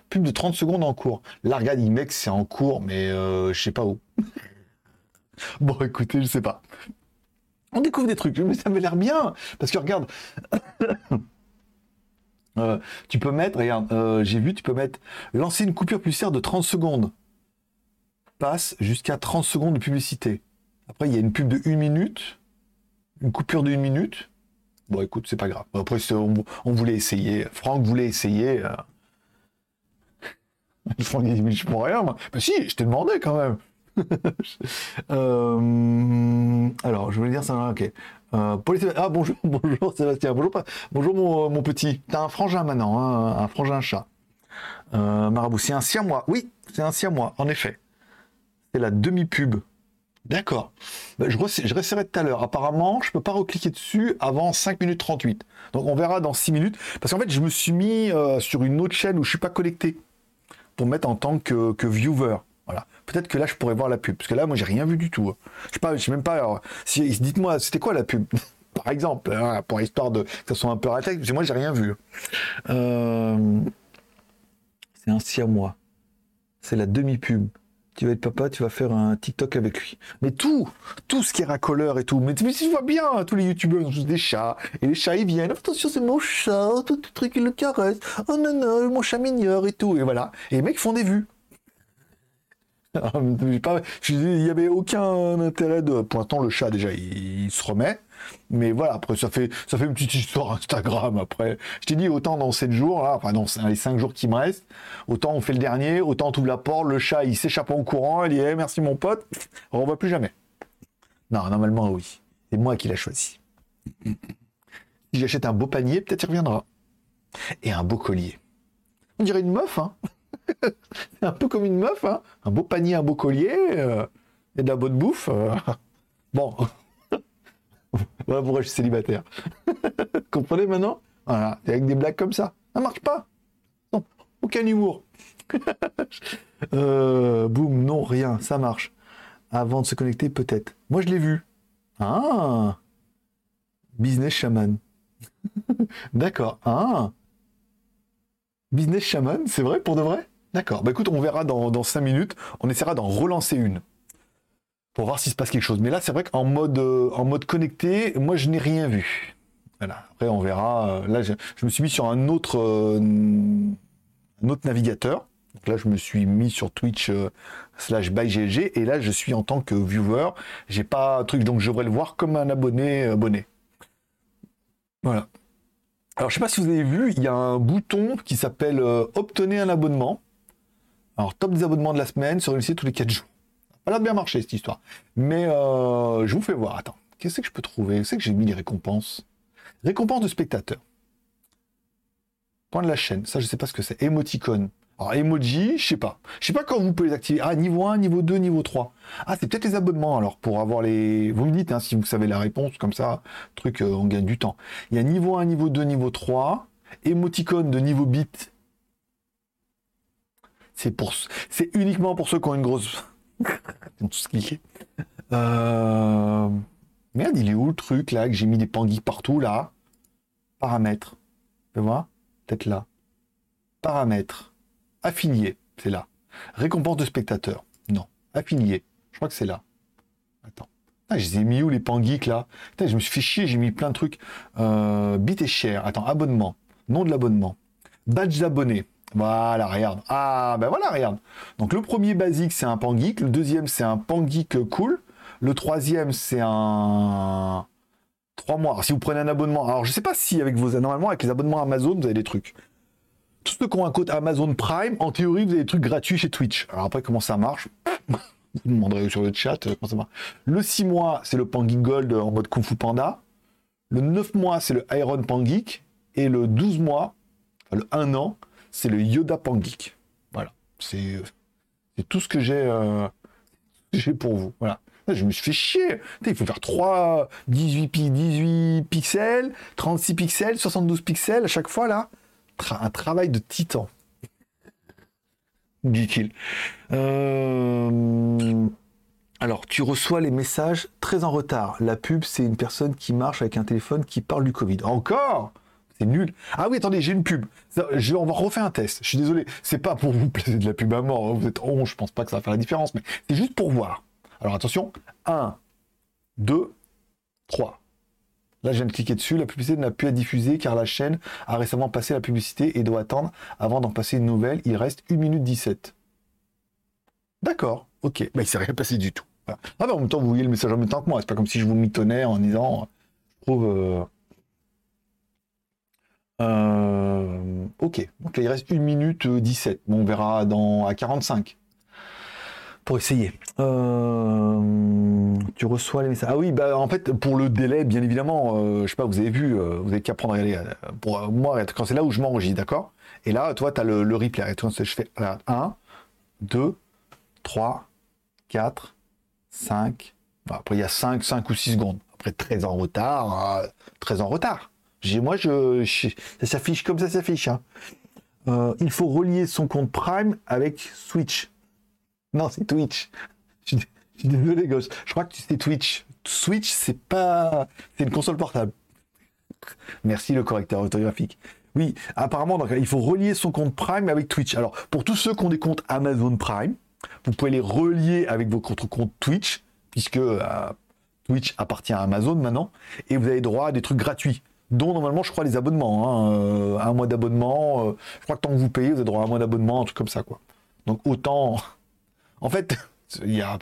Pub de 30 secondes en cours. Là, regarde, il que c'est en cours, mais euh, je sais pas où. <laughs> bon, écoutez, je sais pas. On découvre des trucs, mais ça m'a l'air bien. Parce que regarde, <coughs> euh, tu peux mettre, regarde, euh, j'ai vu, tu peux mettre lancer une coupure publicitaire de 30 secondes. Passe jusqu'à 30 secondes de publicité. Après, il y a une pub de 1 minute, une coupure de 1 minute. Bon, écoute, c'est pas grave. Après, on, voulait essayer. Franck voulait essayer. euh. <laughs> Franck dit, mais je pour rien, moi. Bah si, je t'ai demandé quand même. <laughs> Euh, alors, je voulais dire ça. Ok. Euh, Ah, bonjour, <laughs> bonjour Sébastien. Bonjour, bonjour mon, mon petit. T'as un frangin maintenant, hein, un frangin chat. Euh, Marabout, c'est un siamois. Oui, c'est un siamois, en effet. C'est la demi-pub. D'accord. Bah, je, je réessayerai tout à l'heure. Apparemment, je peux pas recliquer dessus avant 5 minutes 38. Donc on verra dans 6 minutes. Parce qu'en fait, je me suis mis euh, sur une autre chaîne où je suis pas connecté pour mettre en tant que, que viewer. Voilà. Peut-être que là, je pourrais voir la pub. Parce que là, moi, j'ai rien vu du tout. Je sais pas, je sais même pas. alors, si, dites-moi, c'était quoi la pub <laughs> Par exemple, hein, pour histoire de que ça soit un peu raté, parce que moi, j'ai rien vu. Euh, C'est un siamois. C'est la demi-pub. Tu vas être papa, tu vas faire un TikTok avec lui. Mais tout, tout ce qui est racoleur et tout. Mais, mais tu vois bien, tous les youtubeurs ils ont tous des chats. Et les chats, ils viennent. Attention, c'est mon chat. Tout le truc, il le caresse. Oh non, non, mon chat migneur et tout. Et voilà. Et les mecs font des vues. <laughs> Ah, Il n'y avait aucun intérêt de. Pour l'instant, le chat, déjà, il se remet. Mais voilà, après, ça fait, ça fait une petite histoire Instagram. Après, je t'ai dit, autant dans 7 jours, là, enfin, dans les 5 jours qui me restent, autant on fait le dernier, autant on ouvre la porte, le chat, il s'échappe en courant, il dit, Eh, merci mon pote, on ne revoit plus jamais. Non, normalement, oui. C'est moi qui l'a choisi. Si j'achète un beau panier, peut-être il reviendra. Et un beau collier. On dirait une meuf, hein. <laughs> Un peu comme une meuf, hein. Un beau panier, un beau collier, euh, et de la bonne bouffe. euh. Bon. <laughs> voilà pourquoi je suis célibataire. <laughs> Comprenez maintenant Voilà, avec des blagues comme ça. Ça marche pas. Non, aucun humour. <laughs> Euh, boum, non, rien, ça marche. Avant de se connecter, peut-être. Moi, je l'ai vu. Ah Business Shaman. D'accord. Ah Business Shaman, c'est vrai pour de vrai? D'accord. Bah écoute, on verra dans, dans 5 minutes. On essaiera d'en relancer une. Pour voir s'il se passe quelque chose. Mais là, c'est vrai qu'en mode, euh, en mode connecté, moi, je n'ai rien vu. Voilà. Après, on verra. Euh, Là, je, me suis mis sur un autre, euh, un autre navigateur. Donc là, je me suis mis sur Twitch slash byGLG. Et là, je suis en tant que viewer. J'ai pas un truc, donc je devrais le voir comme un abonné abonné. Voilà. Alors, je sais pas si vous avez vu, il y a un bouton qui s'appelle Obtenez un abonnement. Alors, top des abonnements de la semaine sur le site tous les 4 jours. Ça a bien marcher cette histoire. Mais euh, je vous fais voir. Attends, qu'est-ce que je peux trouver? C'est que j'ai mis les récompenses. Récompenses de spectateurs. Point de la chaîne. Ça, je sais pas ce que c'est. Emoticon. Alors, emoji, je sais pas. Je sais pas quand vous pouvez les activer. Ah, niveau 1, niveau 2, niveau 3. Ah, c'est peut-être les abonnements alors pour avoir les. Vous me dites hein, si vous savez la réponse, comme ça, truc, euh, on gagne du temps. Il y a niveau 1, niveau 2, niveau 3. Émoticône de niveau bit. C'est pour, c'est uniquement pour ceux qui ont une grosse. <laughs> Tous cliqué. Euh... Merde, il est où le truc là que j'ai mis des panguilles partout là? Paramètres. Fais voir Peut-être là. Paramètres. Affilié, c'est là. Récompense de spectateur. Non. Affilié. Je crois que c'est là. Attends. Ah, je les ai mis où les pangeeks là? Je me suis fait chier, j'ai mis plein de trucs. Euh, bit et share. Attends, abonnement. Nom de l'abonnement. Badge d'abonné. Voilà, regarde. Ah, ben voilà, regarde. Donc le premier basique, c'est un Pangeek. Le deuxième, c'est un Pangeek cool. Le troisième, c'est un... 3 mois. Alors, si vous prenez un abonnement, alors je sais pas si avec vos... Normalement, avec les abonnements Amazon, vous avez des trucs. Tous ceux qui ont un code Amazon Prime, en théorie, vous avez des trucs gratuits chez Twitch. Alors après, comment ça marche? <laughs> Vous demanderez sur le chat euh, comment ça marche. Le 6 mois, c'est le Pangeek Gold en mode Kung Fu Panda. Le 9 mois, c'est le Iron Pangeek. Et le 12 mois, le 1 an, c'est le Yoda Pangeek. Voilà. C'est tout ce que j'ai euh, pour vous. Voilà. Je me suis fait chier. Il faut faire 3, 18, 18 pixels, 36 pixels, 72 pixels à chaque fois là. un travail de titan. <laughs> Dit-il. Euh, alors, tu reçois les messages très en retard. La pub, c'est une personne qui marche avec un téléphone qui parle du Covid. Encore? C'est nul. Ah oui, attendez, j'ai une pub. Je, on va refaire un test. Je suis désolé. C'est pas pour vous placer de la pub à mort. Vous êtes 11, je pense pas que ça va faire la différence, mais c'est juste pour voir. Alors attention. 1, 2, 3. Là, je viens de cliquer dessus. La publicité n'a plus à diffuser car la chaîne a récemment passé la publicité et doit attendre avant d'en passer une nouvelle. Il reste 1 minute 17. D'accord. Ok. Bah, il s'est rien passé du tout. Ah, en même temps, vous voyez le message en même temps que moi. C'est pas comme si je vous mitonnais en disant. Je trouve. Euh, euh, ok, donc là il reste 1 minute 17. Bon, on verra à 45 pour essayer. Euh, tu reçois les messages. Ah oui, bah en fait, pour le délai, bien évidemment, euh, je sais pas, vous avez vu, vous avez qu'à prendre à aller. Pour moi, quand c'est là où je m'enregistre, d'accord? Et là, toi, tu as le, replay. Je fais 1, 2, 3, 4, 5. après, il y a 5, 5 ou 6 secondes. Après, très en retard, très en retard moi, je, ça s'affiche comme ça s'affiche. Hein. Euh, il faut relier son compte Prime avec Switch. Non, c'est Twitch. Je, suis désolé, gosse. Je crois que c'est Twitch. Switch, c'est pas. C'est une console portable. Merci le correcteur orthographique. Oui, apparemment, donc, il faut relier son compte Prime avec Twitch. Alors, pour tous ceux qui ont des comptes Amazon Prime, vous pouvez les relier avec votre compte Twitch, puisque euh, Twitch appartient à Amazon maintenant, et vous avez droit à des trucs gratuits dont normalement, je crois, les abonnements. Hein, euh, un mois d'abonnement, euh, je crois que tant que vous payez, vous avez droit à un mois d'abonnement, un truc comme ça, quoi. Donc autant. <laughs> En fait, a...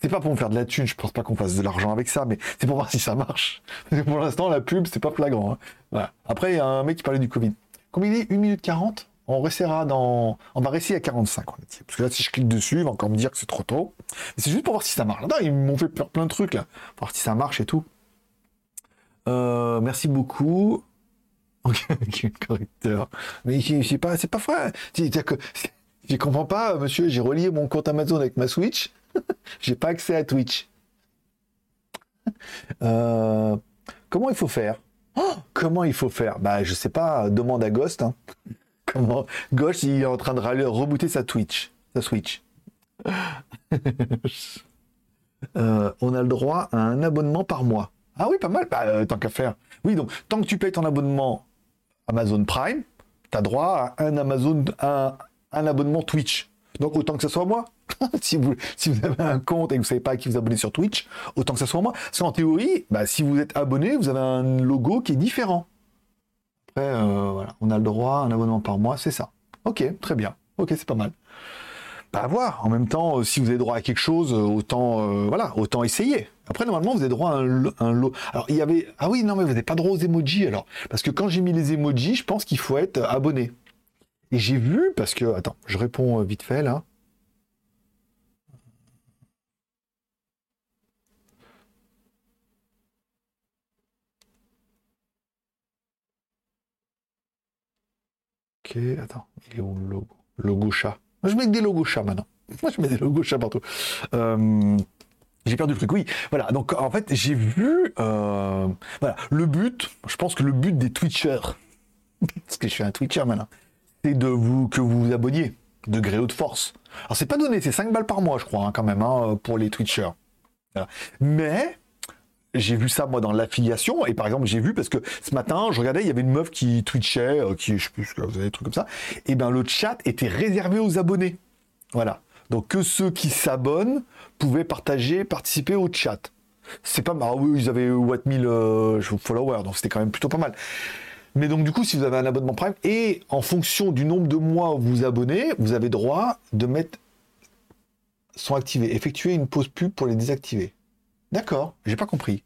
c'est pas pour me faire de la thune, je pense pas qu'on fasse de l'argent avec ça, mais c'est pour voir si ça marche. <laughs> pour l'instant, la pub, c'est pas flagrant. Hein. Après, il y a un mec qui parlait du Covid. Combien il est? 1 minute 40 on restera dans. On va rester à 45, Parce que là, si je clique dessus, il va encore me dire que c'est trop tôt. C'est juste pour voir si ça marche. Ils m'ont fait plein de trucs, là. Pour voir si ça marche et tout. Euh, merci beaucoup. <laughs> correcteur. Mais c'est pas, c'est pas vrai. Je <laughs> comprends pas, monsieur. J'ai relié mon compte Amazon avec ma Switch. <laughs> j'ai pas accès à Twitch. Euh, comment il faut faire? Oh, Comment il faut faire? Bah, je sais pas. Demande à Ghost. Hein. Comment? Ghost, il est en train de rebooter sa Twitch, sa Switch. Euh, on a le droit à un abonnement par mois. Ah oui, pas mal, bah, euh, tant qu'à faire. Oui, donc tant que tu payes ton abonnement Amazon Prime, tu as droit à un Amazon, un, un abonnement Twitch. Donc autant que ce soit moi. <laughs> si, vous, si vous avez un compte et que vous ne savez pas à qui vous abonner sur Twitch, autant que ce soit moi. Parce qu'en théorie, bah, si vous êtes abonné, vous avez un logo qui est différent. Après, euh, voilà, on a le droit à un abonnement par mois, c'est ça. Ok, très bien. Ok, c'est pas mal. Bah, à voir. En même temps, euh, si vous avez droit à quelque chose, autant, voilà, autant essayer. Après, normalement, vous avez droit à un, lot. Alors, il y avait. Ah oui, non, mais vous n'avez pas droit aux emojis alors. Parce que quand j'ai mis les emojis, je pense qu'il faut être abonné. Et j'ai vu, parce que. Attends, je réponds euh, vite fait là. Ok, attends, il est où le logo? Logo chat. Moi, je mets des logos chat maintenant. <laughs> Moi, je mets des logos chat partout. Euh, j'ai perdu le truc, oui. Voilà, donc en fait, j'ai vu. Euh, voilà, le but, je pense que le but des Twitchers, <laughs> parce que je suis un Twitcher maintenant, c'est de vous que vous vous abonniez de gré de force. Alors, c'est pas donné, c'est 5 balles par mois, je crois, hein, quand même, hein, pour les Twitchers. Mais j'ai vu ça moi dans l'affiliation et par exemple j'ai vu parce que ce matin je regardais il y avait une meuf qui twitchait euh, qui je sais plus vous avez des trucs comme ça et ben le chat était réservé aux abonnés voilà donc que ceux qui s'abonnent pouvaient partager, participer au chat. C'est pas mal. Ah oui, ils avaient what 1000 euh, followers, donc c'était quand même plutôt pas mal. Mais donc, du coup, si vous avez un abonnement Prime, et en fonction du nombre de mois où vous abonnez, vous avez droit de mettre sont activés. Effectuer une pause pub pour les désactiver. D'accord, j'ai pas compris.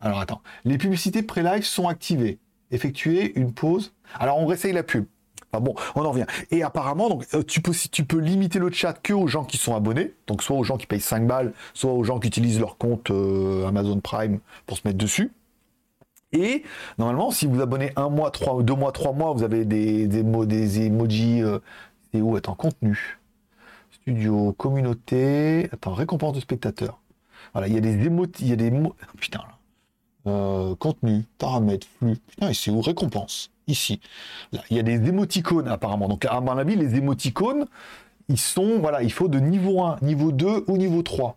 Alors attends, les publicités pré-live sont activées. Effectuer une pause. Alors on réessaye la pub. Enfin bon, on en revient. Et apparemment, donc, euh, tu, peux, tu limiter le chat que aux gens qui sont abonnés, donc soit aux gens qui payent 5 balles, soit aux gens qui utilisent leur compte euh, Amazon Prime pour se mettre dessus. Et normalement, si vous abonnez un mois, trois, deux mois, trois mois, vous avez des, des, des emojis. Euh, c'est où Attends, contenu? Studio, communauté. Attends, récompense de spectateurs. Voilà, il y a des émotis, il y a des mots. Putain, là. Euh, contenu, paramètres, flux. Putain, et c'est où Récompense? Ici. Là, il y a des émoticônes apparemment. Donc, à mon avis, les émoticônes, ils sont, voilà, il faut de niveau 1, niveau 2 ou niveau 3.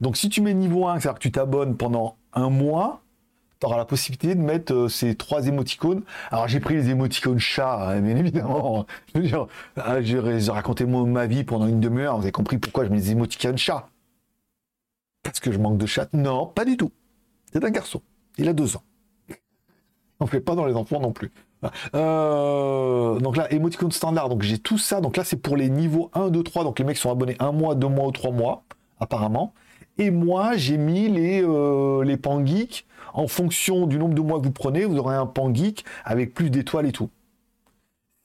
Donc, si tu mets niveau 1, c'est-à-dire que tu t'abonnes pendant un mois, tu auras la possibilité de mettre euh, ces trois émoticônes. Alors j'ai pris les émoticônes chat, hein, bien évidemment. <laughs> Je veux dire, ah, raconté ma vie pendant une demi-heure, vous avez compris pourquoi je mets les émoticônes chat. Parce que je manque de chat? Non, pas du tout. C'est un garçon. Il a deux ans. On ne fait pas dans les enfants non plus. Euh, donc là, émoticône standard, donc j'ai tout ça. Donc là, c'est pour les niveaux 1, 2, 3. Donc les mecs sont abonnés un mois, deux mois ou trois mois, apparemment. Et moi, j'ai mis les, euh, les geeks en fonction du nombre de mois que vous prenez, vous aurez un pan geek avec plus d'étoiles et tout.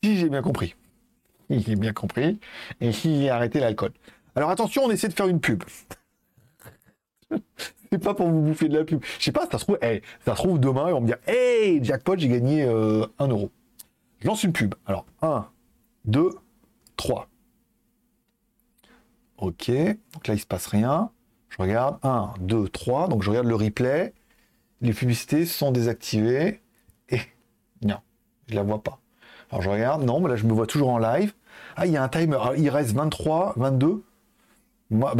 Si j'ai bien compris. <laughs> J'ai bien compris. Et si j'ai arrêté l'alcool. Alors attention, on essaie de faire une pub. <laughs> <laughs> C'est pas pour vous bouffer de la pub. Je sais pas, ça se trouve, eh, ça se trouve demain, ils vont me dire Hey, jackpot, j'ai gagné 1 euh, euro. Je lance une pub. Alors, 1, 2, 3. Ok. Donc là, il se passe rien. Je regarde. 1, 2, 3. Donc je regarde le replay les publicités sont désactivées et non, je la vois pas. Alors je regarde, non, mais là je me vois toujours en live. Ah, il y a un timer, il reste 23, 22. Bah,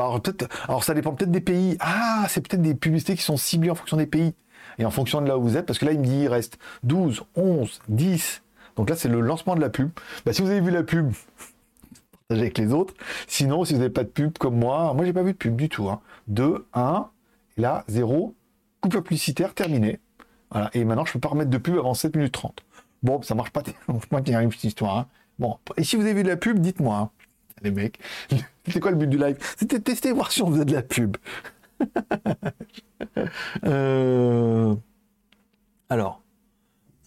alors, ça dépend peut-être des pays. Ah, c'est peut-être des publicités qui sont ciblées en fonction des pays et en fonction de là où vous êtes, parce que là il me dit il reste 12, 11, 10. Donc là c'est le lancement de la pub. Bah, si vous avez vu la pub, <laughs> partagez avec les autres. Sinon, si vous n'avez pas de pub comme moi, moi j'ai pas vu de pub du tout. Hein. 2, 1, et là 0, coupure publicitaire terminée. Voilà. Et maintenant, je peux pas remettre de pub avant 7 minutes 30. Bon, ça marche pas. <laughs> Moi qui arrive cette histoire. Hein. Bon, et si vous avez vu de la pub, dites-moi. Hein. Les mecs, <laughs> c'est quoi le but du live? C'était tester, voir si on faisait de la pub. <laughs> Euh, alors,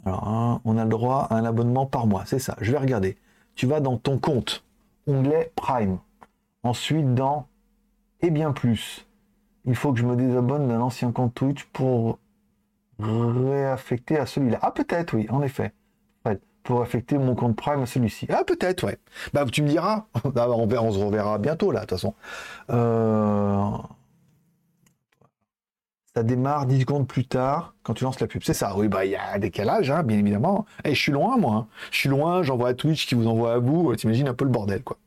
alors hein, on a le droit à un abonnement par mois, c'est ça. Je vais regarder. Tu vas dans ton compte, onglet Prime. Ensuite, dans Et bien plus il faut que je me désabonne d'un ancien compte Twitch pour réaffecter à celui-là. Ah, peut-être, oui, en effet. Pour affecter mon compte Prime à celui-ci. Ah, peut-être, ouais. Bah, tu me diras. <laughs> Bah, on, on se reverra bientôt, là, de toute façon. Euh, ça démarre 10 secondes plus tard quand tu lances la pub. C'est ça, oui, bah il y a un décalage, hein, bien évidemment. Et eh, je suis loin, moi. Hein. Je suis loin, j'envoie à Twitch qui vous envoie à vous. T'imagines un peu le bordel, quoi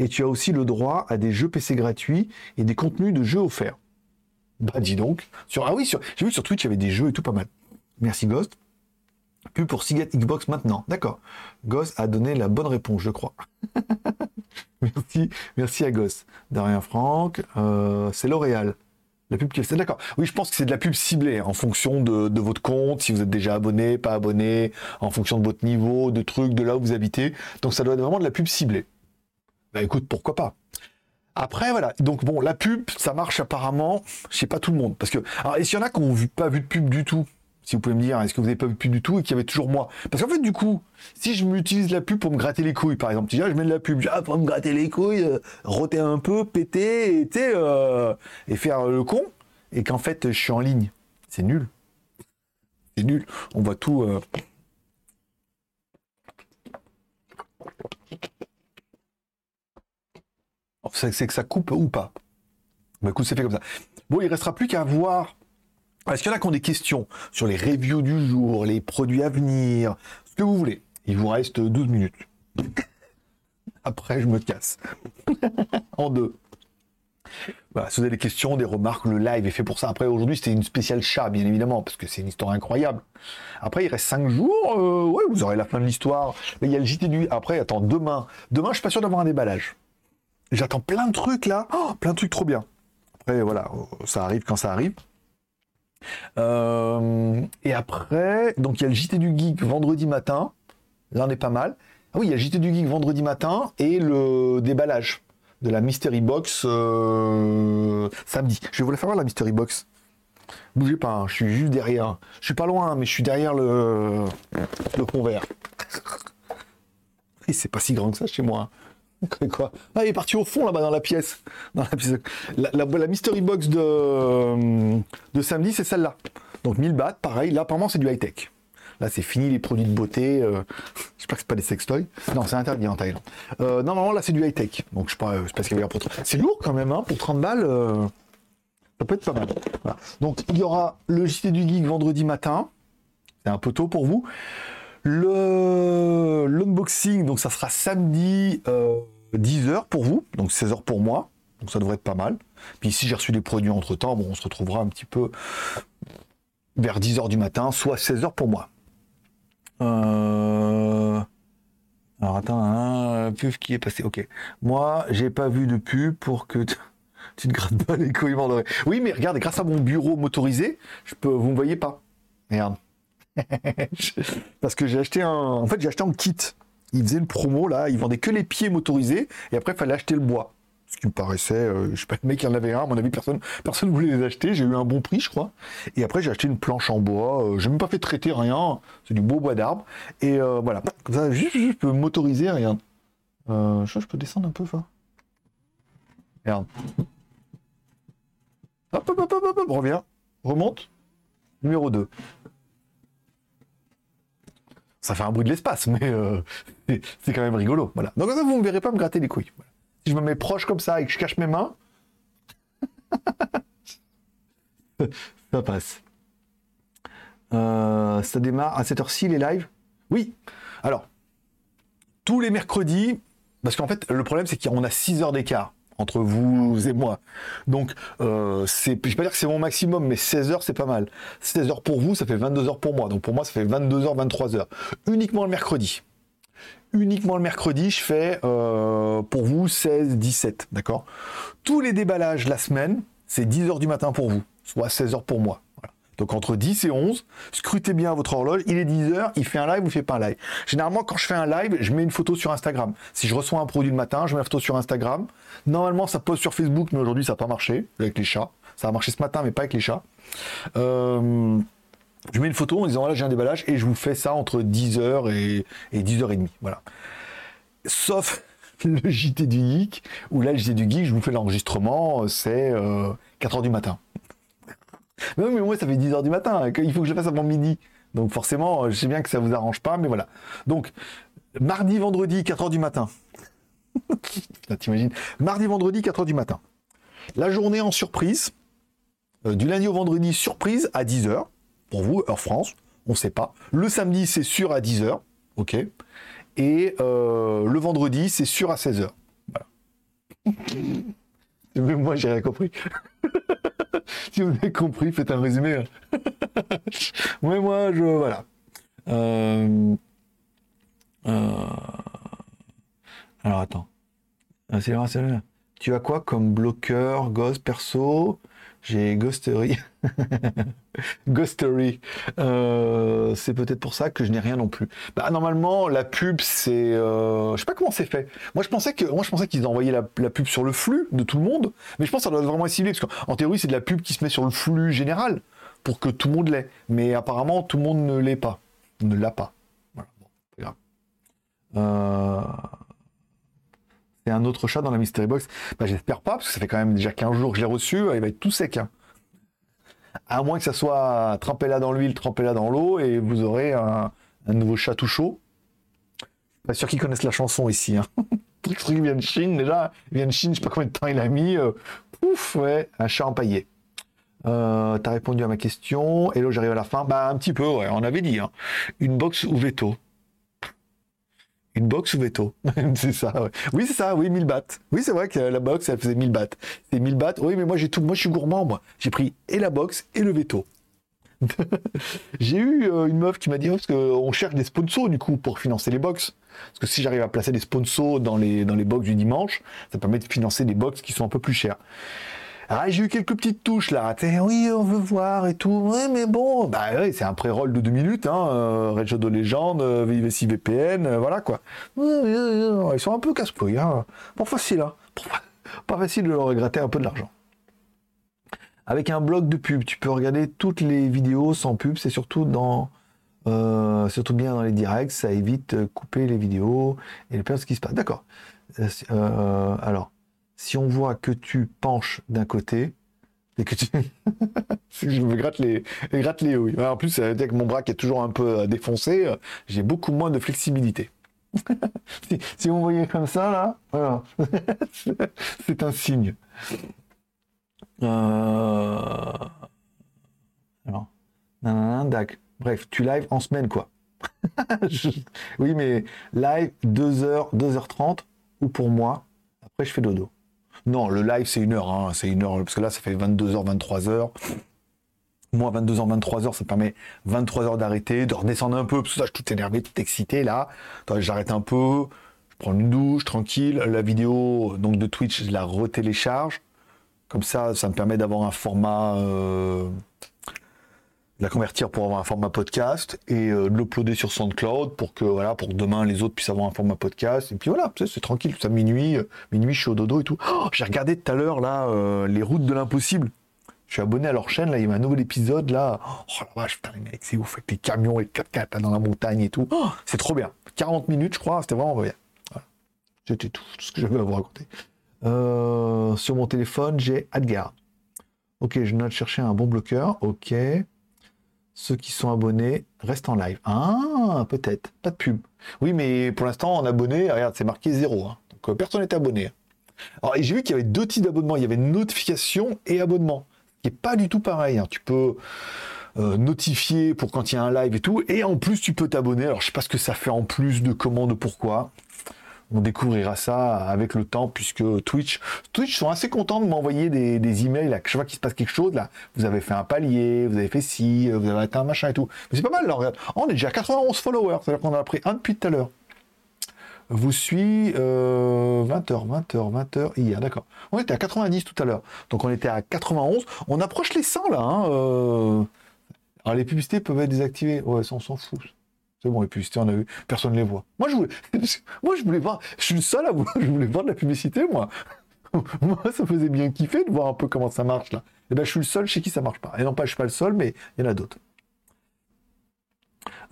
et tu as aussi le droit à des jeux PC gratuits et des contenus de jeux offerts. Bah dis donc. Sur, ah oui, j'ai vu sur Twitch, il y avait des jeux et tout pas mal. Merci Ghost. Plus pour Seagate Xbox maintenant. D'accord. Ghost a donné la bonne réponse, je crois. <laughs> merci, merci à Ghost. Darien Franck, euh, c'est L'Oréal. La pub qui est d'accord. Oui, je pense que c'est de la pub ciblée en fonction de, votre compte, si vous êtes déjà abonné, pas abonné, en fonction de votre niveau, de trucs, de là où vous habitez. Donc ça doit être vraiment de la pub ciblée. Bah écoute, pourquoi pas après, voilà. Donc, bon, la pub, ça marche apparemment sais pas tout le monde. Parce que, alors, est-ce qu'il y en a qui n'ont pas vu de pub du tout Si vous pouvez me dire, est-ce que vous n'avez pas vu de pub du tout et qu'il y avait toujours moi? Parce qu'en fait, du coup, si je m'utilise la pub pour me gratter les couilles, par exemple, dis, ah, je mets de la pub, ah, pour me gratter les couilles, euh, roter un peu, péter, et, euh, et faire le con, et qu'en fait, je suis en ligne. C'est nul. C'est nul. On voit tout. Euh, c'est que ça coupe ou pas? Bah écoute, c'est fait comme ça. Bon, il restera plus qu'à voir. Est-ce qu'il y en a qui ont des questions sur les reviews du jour, les produits à venir, ce que vous voulez Il vous reste 12 minutes. <laughs> Après, je me casse. <laughs> en deux. Voilà, si vous avez des questions, des remarques, le live est fait pour ça. Après, aujourd'hui, c'était une spéciale chat, bien évidemment, parce que c'est une histoire incroyable. Après, il reste 5 jours. Euh, ouais, vous aurez la fin de l'histoire. Il y a le JT du. Après, attends, demain. Demain, je suis pas sûr d'avoir un déballage. J'attends plein de trucs là, oh, plein de trucs trop bien. Après voilà, ça arrive quand ça arrive. Euh, et après, donc il y a le JT du Geek vendredi matin. Là, on est pas mal. Ah oui, il y a le JT du Geek vendredi matin et le déballage de la Mystery Box euh, samedi. Je vais vous la faire voir, la Mystery Box. Bougez pas, hein, je suis juste derrière. Je suis pas loin, mais je suis derrière le, le convert. <laughs> Et c'est pas si grand que ça chez moi. Quoi ah, il est parti au fond là-bas dans la pièce. Dans la, la, mystery box de, de samedi, c'est celle-là. Donc 1000 bahts, pareil. Là, apparemment, c'est du high-tech. Là, c'est fini les produits de beauté. Euh, <laughs> J'espère que c'est pas des sextoys. Non, c'est interdit en Thaïlande. Euh, non, non, là, c'est du high-tech. Donc, je sais pas, ce qu'il y pour. C'est lourd quand même, hein, pour 30 balles. Euh, ça peut être pas mal. Donc, il y aura le JT du Geek vendredi matin. C'est un peu tôt pour vous. Le l'unboxing, donc ça sera samedi 10h euh, pour vous, donc 16h pour moi. Donc ça devrait être pas mal. Puis si j'ai reçu des produits entre temps, on se retrouvera un petit peu vers 10h du matin, soit 16h pour moi. Euh, alors attends, un pub qui est passé. Ok. Moi, j'ai pas vu de pub pour que tu <laughs> te grattes pas les couilles Oui, mais regarde, grâce à mon bureau motorisé, je peux, vous me voyez pas. Merde. <laughs> Parce que j'ai acheté un. En fait, j'ai acheté un kit. Il faisait une promo là, il vendait que les pieds motorisés et après il fallait acheter le bois. Ce qui me paraissait, euh, je sais pas, le mec il en avait un, à mon avis personne personne voulait les acheter, j'ai eu un bon prix je crois. Et après j'ai acheté une planche en bois, euh, j'ai même pas fait traiter rien, c'est du beau bois d'arbre. Et euh, voilà, comme ça juste, je peux motoriser, rien. je, je peux descendre un peu ça. Merde. Hop, hop, hop, hop, hop, reviens. Remonte. Numéro 2 ça fait un bruit de l'espace, mais euh, <laughs> c'est quand même rigolo. Voilà. Donc ça, vous ne verrez pas me gratter les couilles. Si je me mets proche comme ça et que je cache mes mains, <laughs> ça passe. Euh, ça démarre à cette heure-ci les lives? Oui. Alors, tous les mercredis, parce qu'en fait, le problème, c'est qu'on a 6 heures d'écart entre vous et moi. Donc, euh, c'est, je vais pas dire que c'est mon maximum, mais 16 heures, c'est pas mal. 16 heures pour vous, ça fait 22 heures pour moi. Donc, pour moi, ça fait 22 heures, 23 heures. Uniquement le mercredi. Uniquement le mercredi, je fais euh, pour vous 16, 17, d'accord? Tous les déballages la semaine, c'est 10 heures du matin pour vous, soit 16 heures pour moi. Donc entre 10 et 11, scrutez bien votre horloge, il est 10h, il fait un live ou il fait pas un live? Généralement, quand je fais un live, je mets une photo sur Instagram. Si je reçois un produit le matin, je mets une photo sur Instagram. Normalement, ça pose sur Facebook, mais aujourd'hui, ça n'a pas marché avec les chats. Ça a marché ce matin, mais pas avec les chats. Euh, je mets une photo en disant voilà, j'ai un déballage et je vous fais ça entre 10h et, 10h30. Voilà. Sauf <laughs> le JT du Geek, où là, le JT du Geek, je vous fais l'enregistrement, c'est 4h euh, du matin. Mais mais moi, ça fait 10 heures du matin. Hein, il faut que je fasse avant midi. Donc forcément, je sais bien que ça vous arrange pas, mais voilà. Donc, mardi, vendredi, 4 heures du matin. <laughs> T'imagines Mardi, vendredi, 4 heures du matin. La journée en surprise. Euh, du lundi au vendredi, surprise à 10 heures. Pour vous, heure France. On ne sait pas. Le samedi, c'est sûr à 10 heures. OK. Et euh, le vendredi, c'est sûr à 16 heures. Voilà. <laughs> Même moi, j'ai rien compris. <laughs> si vous avez compris, faites un résumé. Moi, moi, je. Voilà. Euh, euh, alors, attends. Ah, c'est Tu as quoi comme bloqueur, gosse, perso? J'ai Ghostery. <laughs> <laughs> Ghostery. Euh, c'est peut-être pour ça que je n'ai rien non plus. Bah, normalement, la pub, c'est. Euh, je sais pas comment c'est fait. Moi, je pensais que, moi, qu'ils envoyaient la, la, pub sur le flux de tout le monde, mais je pense que ça doit vraiment être ciblé, parce qu'en théorie, c'est de la pub qui se met sur le flux général pour que tout le monde l'ait. Mais apparemment, tout le monde ne l'est pas. Ne l'a pas. Euh c'est un autre chat dans la Mystery Box bah, J'espère pas, parce que ça fait quand même déjà 15 jours que je l'ai reçu, il va être tout sec. Hein. À moins que ça soit trempé là dans l'huile, trempé là dans l'eau, et vous aurez un, nouveau chat tout chaud. Pas sûr qu'ils connaissent la chanson ici. Hein. <laughs> truc, truc vient de Chine déjà. Il vient de Chine, je sais pas combien de temps il a mis. Euh, ouf, ouais, un chat empaillé. Euh, T'as répondu à ma question. Hello, j'arrive à la fin. Bah, un petit peu, ouais, on avait dit. Hein. Une box ou veto? Une box ou veto? <laughs> C'est ça, Oui, c'est ça, oui, 1000 bahts. Oui, c'est vrai que la box, elle faisait 1000 bahts. C'est 1000 bahts. Oui, mais moi, j'ai tout. Moi, je suis gourmand, moi. J'ai pris et la box et le veto. <laughs> j'ai eu euh, une meuf qui m'a dit, oh, parce qu'on cherche des sponsors, du coup, pour financer les box. Parce que si j'arrive à placer des sponsors dans les, dans les box du dimanche, ça permet de financer des box qui sont un peu plus chères. Ah, j'ai eu quelques petites touches là. Oui, on veut voir et tout. Oui, mais bon, bah oui, c'est un pré-roll de deux minutes. Hein. Euh, Red Shadow Legend, euh, VPN, euh, voilà quoi. Ils sont un peu casse-couilles. Hein. Pas facile, hein. Pas facile de leur regretter un peu de l'argent. Avec un blog de pub, tu peux regarder toutes les vidéos sans pub. C'est surtout dans, euh, surtout bien dans les directs. Ça évite couper les vidéos et de perdre ce qui se passe. D'accord. alors si on voit que tu penches d'un côté, et que tu... <laughs> je me gratte les, gratte les oui. En plus, veut dire que mon bras qui est toujours un peu euh, défoncé, euh, j'ai beaucoup moins de flexibilité. <laughs> si, vous voyez comme ça, là, voilà. <laughs> c'est un signe. Euh... Alors, Bref, tu live en semaine, quoi. Oui, mais live 2h, 2h30, ou pour moi, après je fais dodo. Non, le live, c'est une heure. Hein. c'est une heure, parce que là, ça fait 22h, 23h. Moi, 22h, 23h, ça permet 23h d'arrêter, de redescendre un peu, parce que ça, je suis tout énervé, tout excité, là. J'arrête un peu, je prends une douche, tranquille. La vidéo donc de Twitch, je la retélécharge. Comme ça, ça me permet d'avoir un format... Euh, la convertir pour avoir un format podcast et euh, de l'uploader sur SoundCloud pour que voilà pour demain les autres puissent avoir un format podcast. Et puis voilà c'est tranquille ça minuit euh, minuit je suis au dodo et tout. Oh, j'ai regardé tout à l'heure là euh, les routes de l'impossible. Je suis abonné à leur chaîne là il y a un nouvel épisode là. Oh la vache putain les mecs c'est ouf avec les camions et les 4x4 dans la montagne et tout. Oh, c'est trop bien. 40 minutes je crois c'était vraiment bien. Voilà. c'était tout, tout, ce que j'avais à vous raconter. Sur mon téléphone j'ai Adgar ok je note chercher un bon bloqueur. Ok ceux qui sont abonnés restent en live. Ah, peut-être. Pas de pub. Oui, mais pour l'instant, en abonné, regarde, c'est marqué zéro. Hein. Donc euh, personne n'est abonné. Alors, j'ai vu qu'il y avait deux types d'abonnements. Il y avait notification et abonnement. Qui n'est pas du tout pareil. Hein. Tu peux euh, notifier pour quand il y a un live et tout. Et en plus, tu peux t'abonner. Alors, je sais pas ce que ça fait en plus de commandes, pourquoi on découvrira ça avec le temps puisque Twitch, Twitch sont assez contents de m'envoyer des, emails à chaque fois qu'il se passe quelque chose là. Vous avez fait un palier, vous avez fait ci, vous avez atteint un machin et tout. Mais c'est pas mal là. Regarde. On est déjà à 91 followers, c'est-à-dire qu'on en a pris un depuis tout à l'heure. Vous suit 20h, 20h, 20h hier, d'accord. On était à 90 tout à l'heure, donc on était à 91. On approche les 100 là. Hein, euh. Alors les publicités peuvent être désactivées. Ouais, ça on s'en fout. C'est bon, les publicités, on a vu, personne ne les voit. Moi, je voulais, <laughs> moi, je voulais voir, je suis le seul à vouloir, <laughs> je voulais voir de la publicité, moi. <laughs> moi, ça faisait bien kiffer de voir un peu comment ça marche, là. Et eh ben, je suis le seul chez qui ça marche pas. Et non pas, je suis pas le seul, mais il y en a d'autres.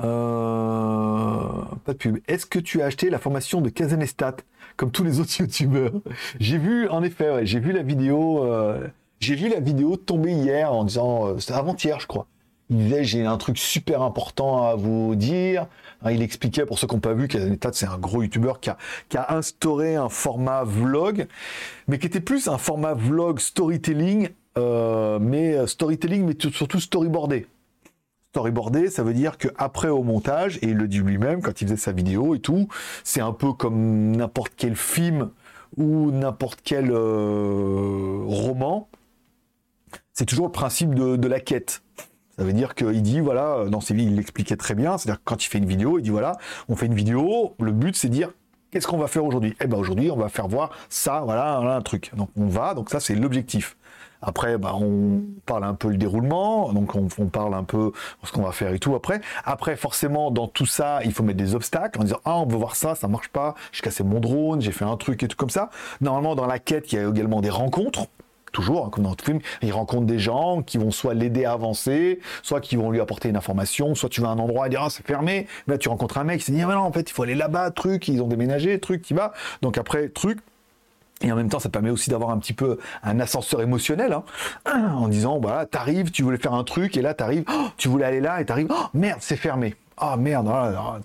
Euh, pas de pub. Est-ce que tu as acheté la formation de Kazanestat, comme tous les autres youtubeurs? J'ai vu, en effet, j'ai vu la vidéo, euh, j'ai vu la vidéo tomber hier en disant, euh, avant-hier, je crois il disait j'ai un truc super important à vous dire. Hein, il expliquait pour ceux qui n'ont pas vu qu'Azanetat c'est un gros youtubeur qui a, instauré un format vlog, mais qui était plus un format vlog storytelling, euh, mais euh, storytelling mais surtout storyboardé. Storyboardé, ça veut dire que après au montage, et il le dit lui-même quand il faisait sa vidéo et tout, c'est un peu comme n'importe quel film ou n'importe quel euh, roman. C'est toujours le principe de la quête ça veut dire qu'il dit, voilà, dans ses vidéos, il l'expliquait très bien, c'est-à-dire quand il fait une vidéo, il dit, voilà, on fait une vidéo, le but c'est de dire, qu'est-ce qu'on va faire aujourd'hui? Eh ben aujourd'hui, on va faire voir ça, voilà, un truc. Donc on va, donc ça c'est l'objectif. Après, bah, on parle un peu le déroulement, donc on, parle un peu ce qu'on va faire et tout après. Après, forcément, dans tout ça, il faut mettre des obstacles en disant ah on veut voir ça, ça marche pas, j'ai cassé mon drone, j'ai fait un truc et tout comme ça. Normalement, dans la quête, il y a également des rencontres toujours, hein, comme dans tout film, il rencontre des gens qui vont soit l'aider à avancer, soit qui vont lui apporter une information, soit tu vas à un endroit et dire ah c'est fermé, là tu rencontres un mec qui se dit ah non en fait il faut aller là-bas, truc, ils ont déménagé, truc, qui va, donc après truc. Et en même temps, ça permet aussi d'avoir un petit peu un ascenseur émotionnel, hein, en disant, voilà, t'arrives, tu voulais faire un truc, et là, t'arrives, oh, tu voulais aller là, et t'arrives, oh, merde, c'est fermé ah merde,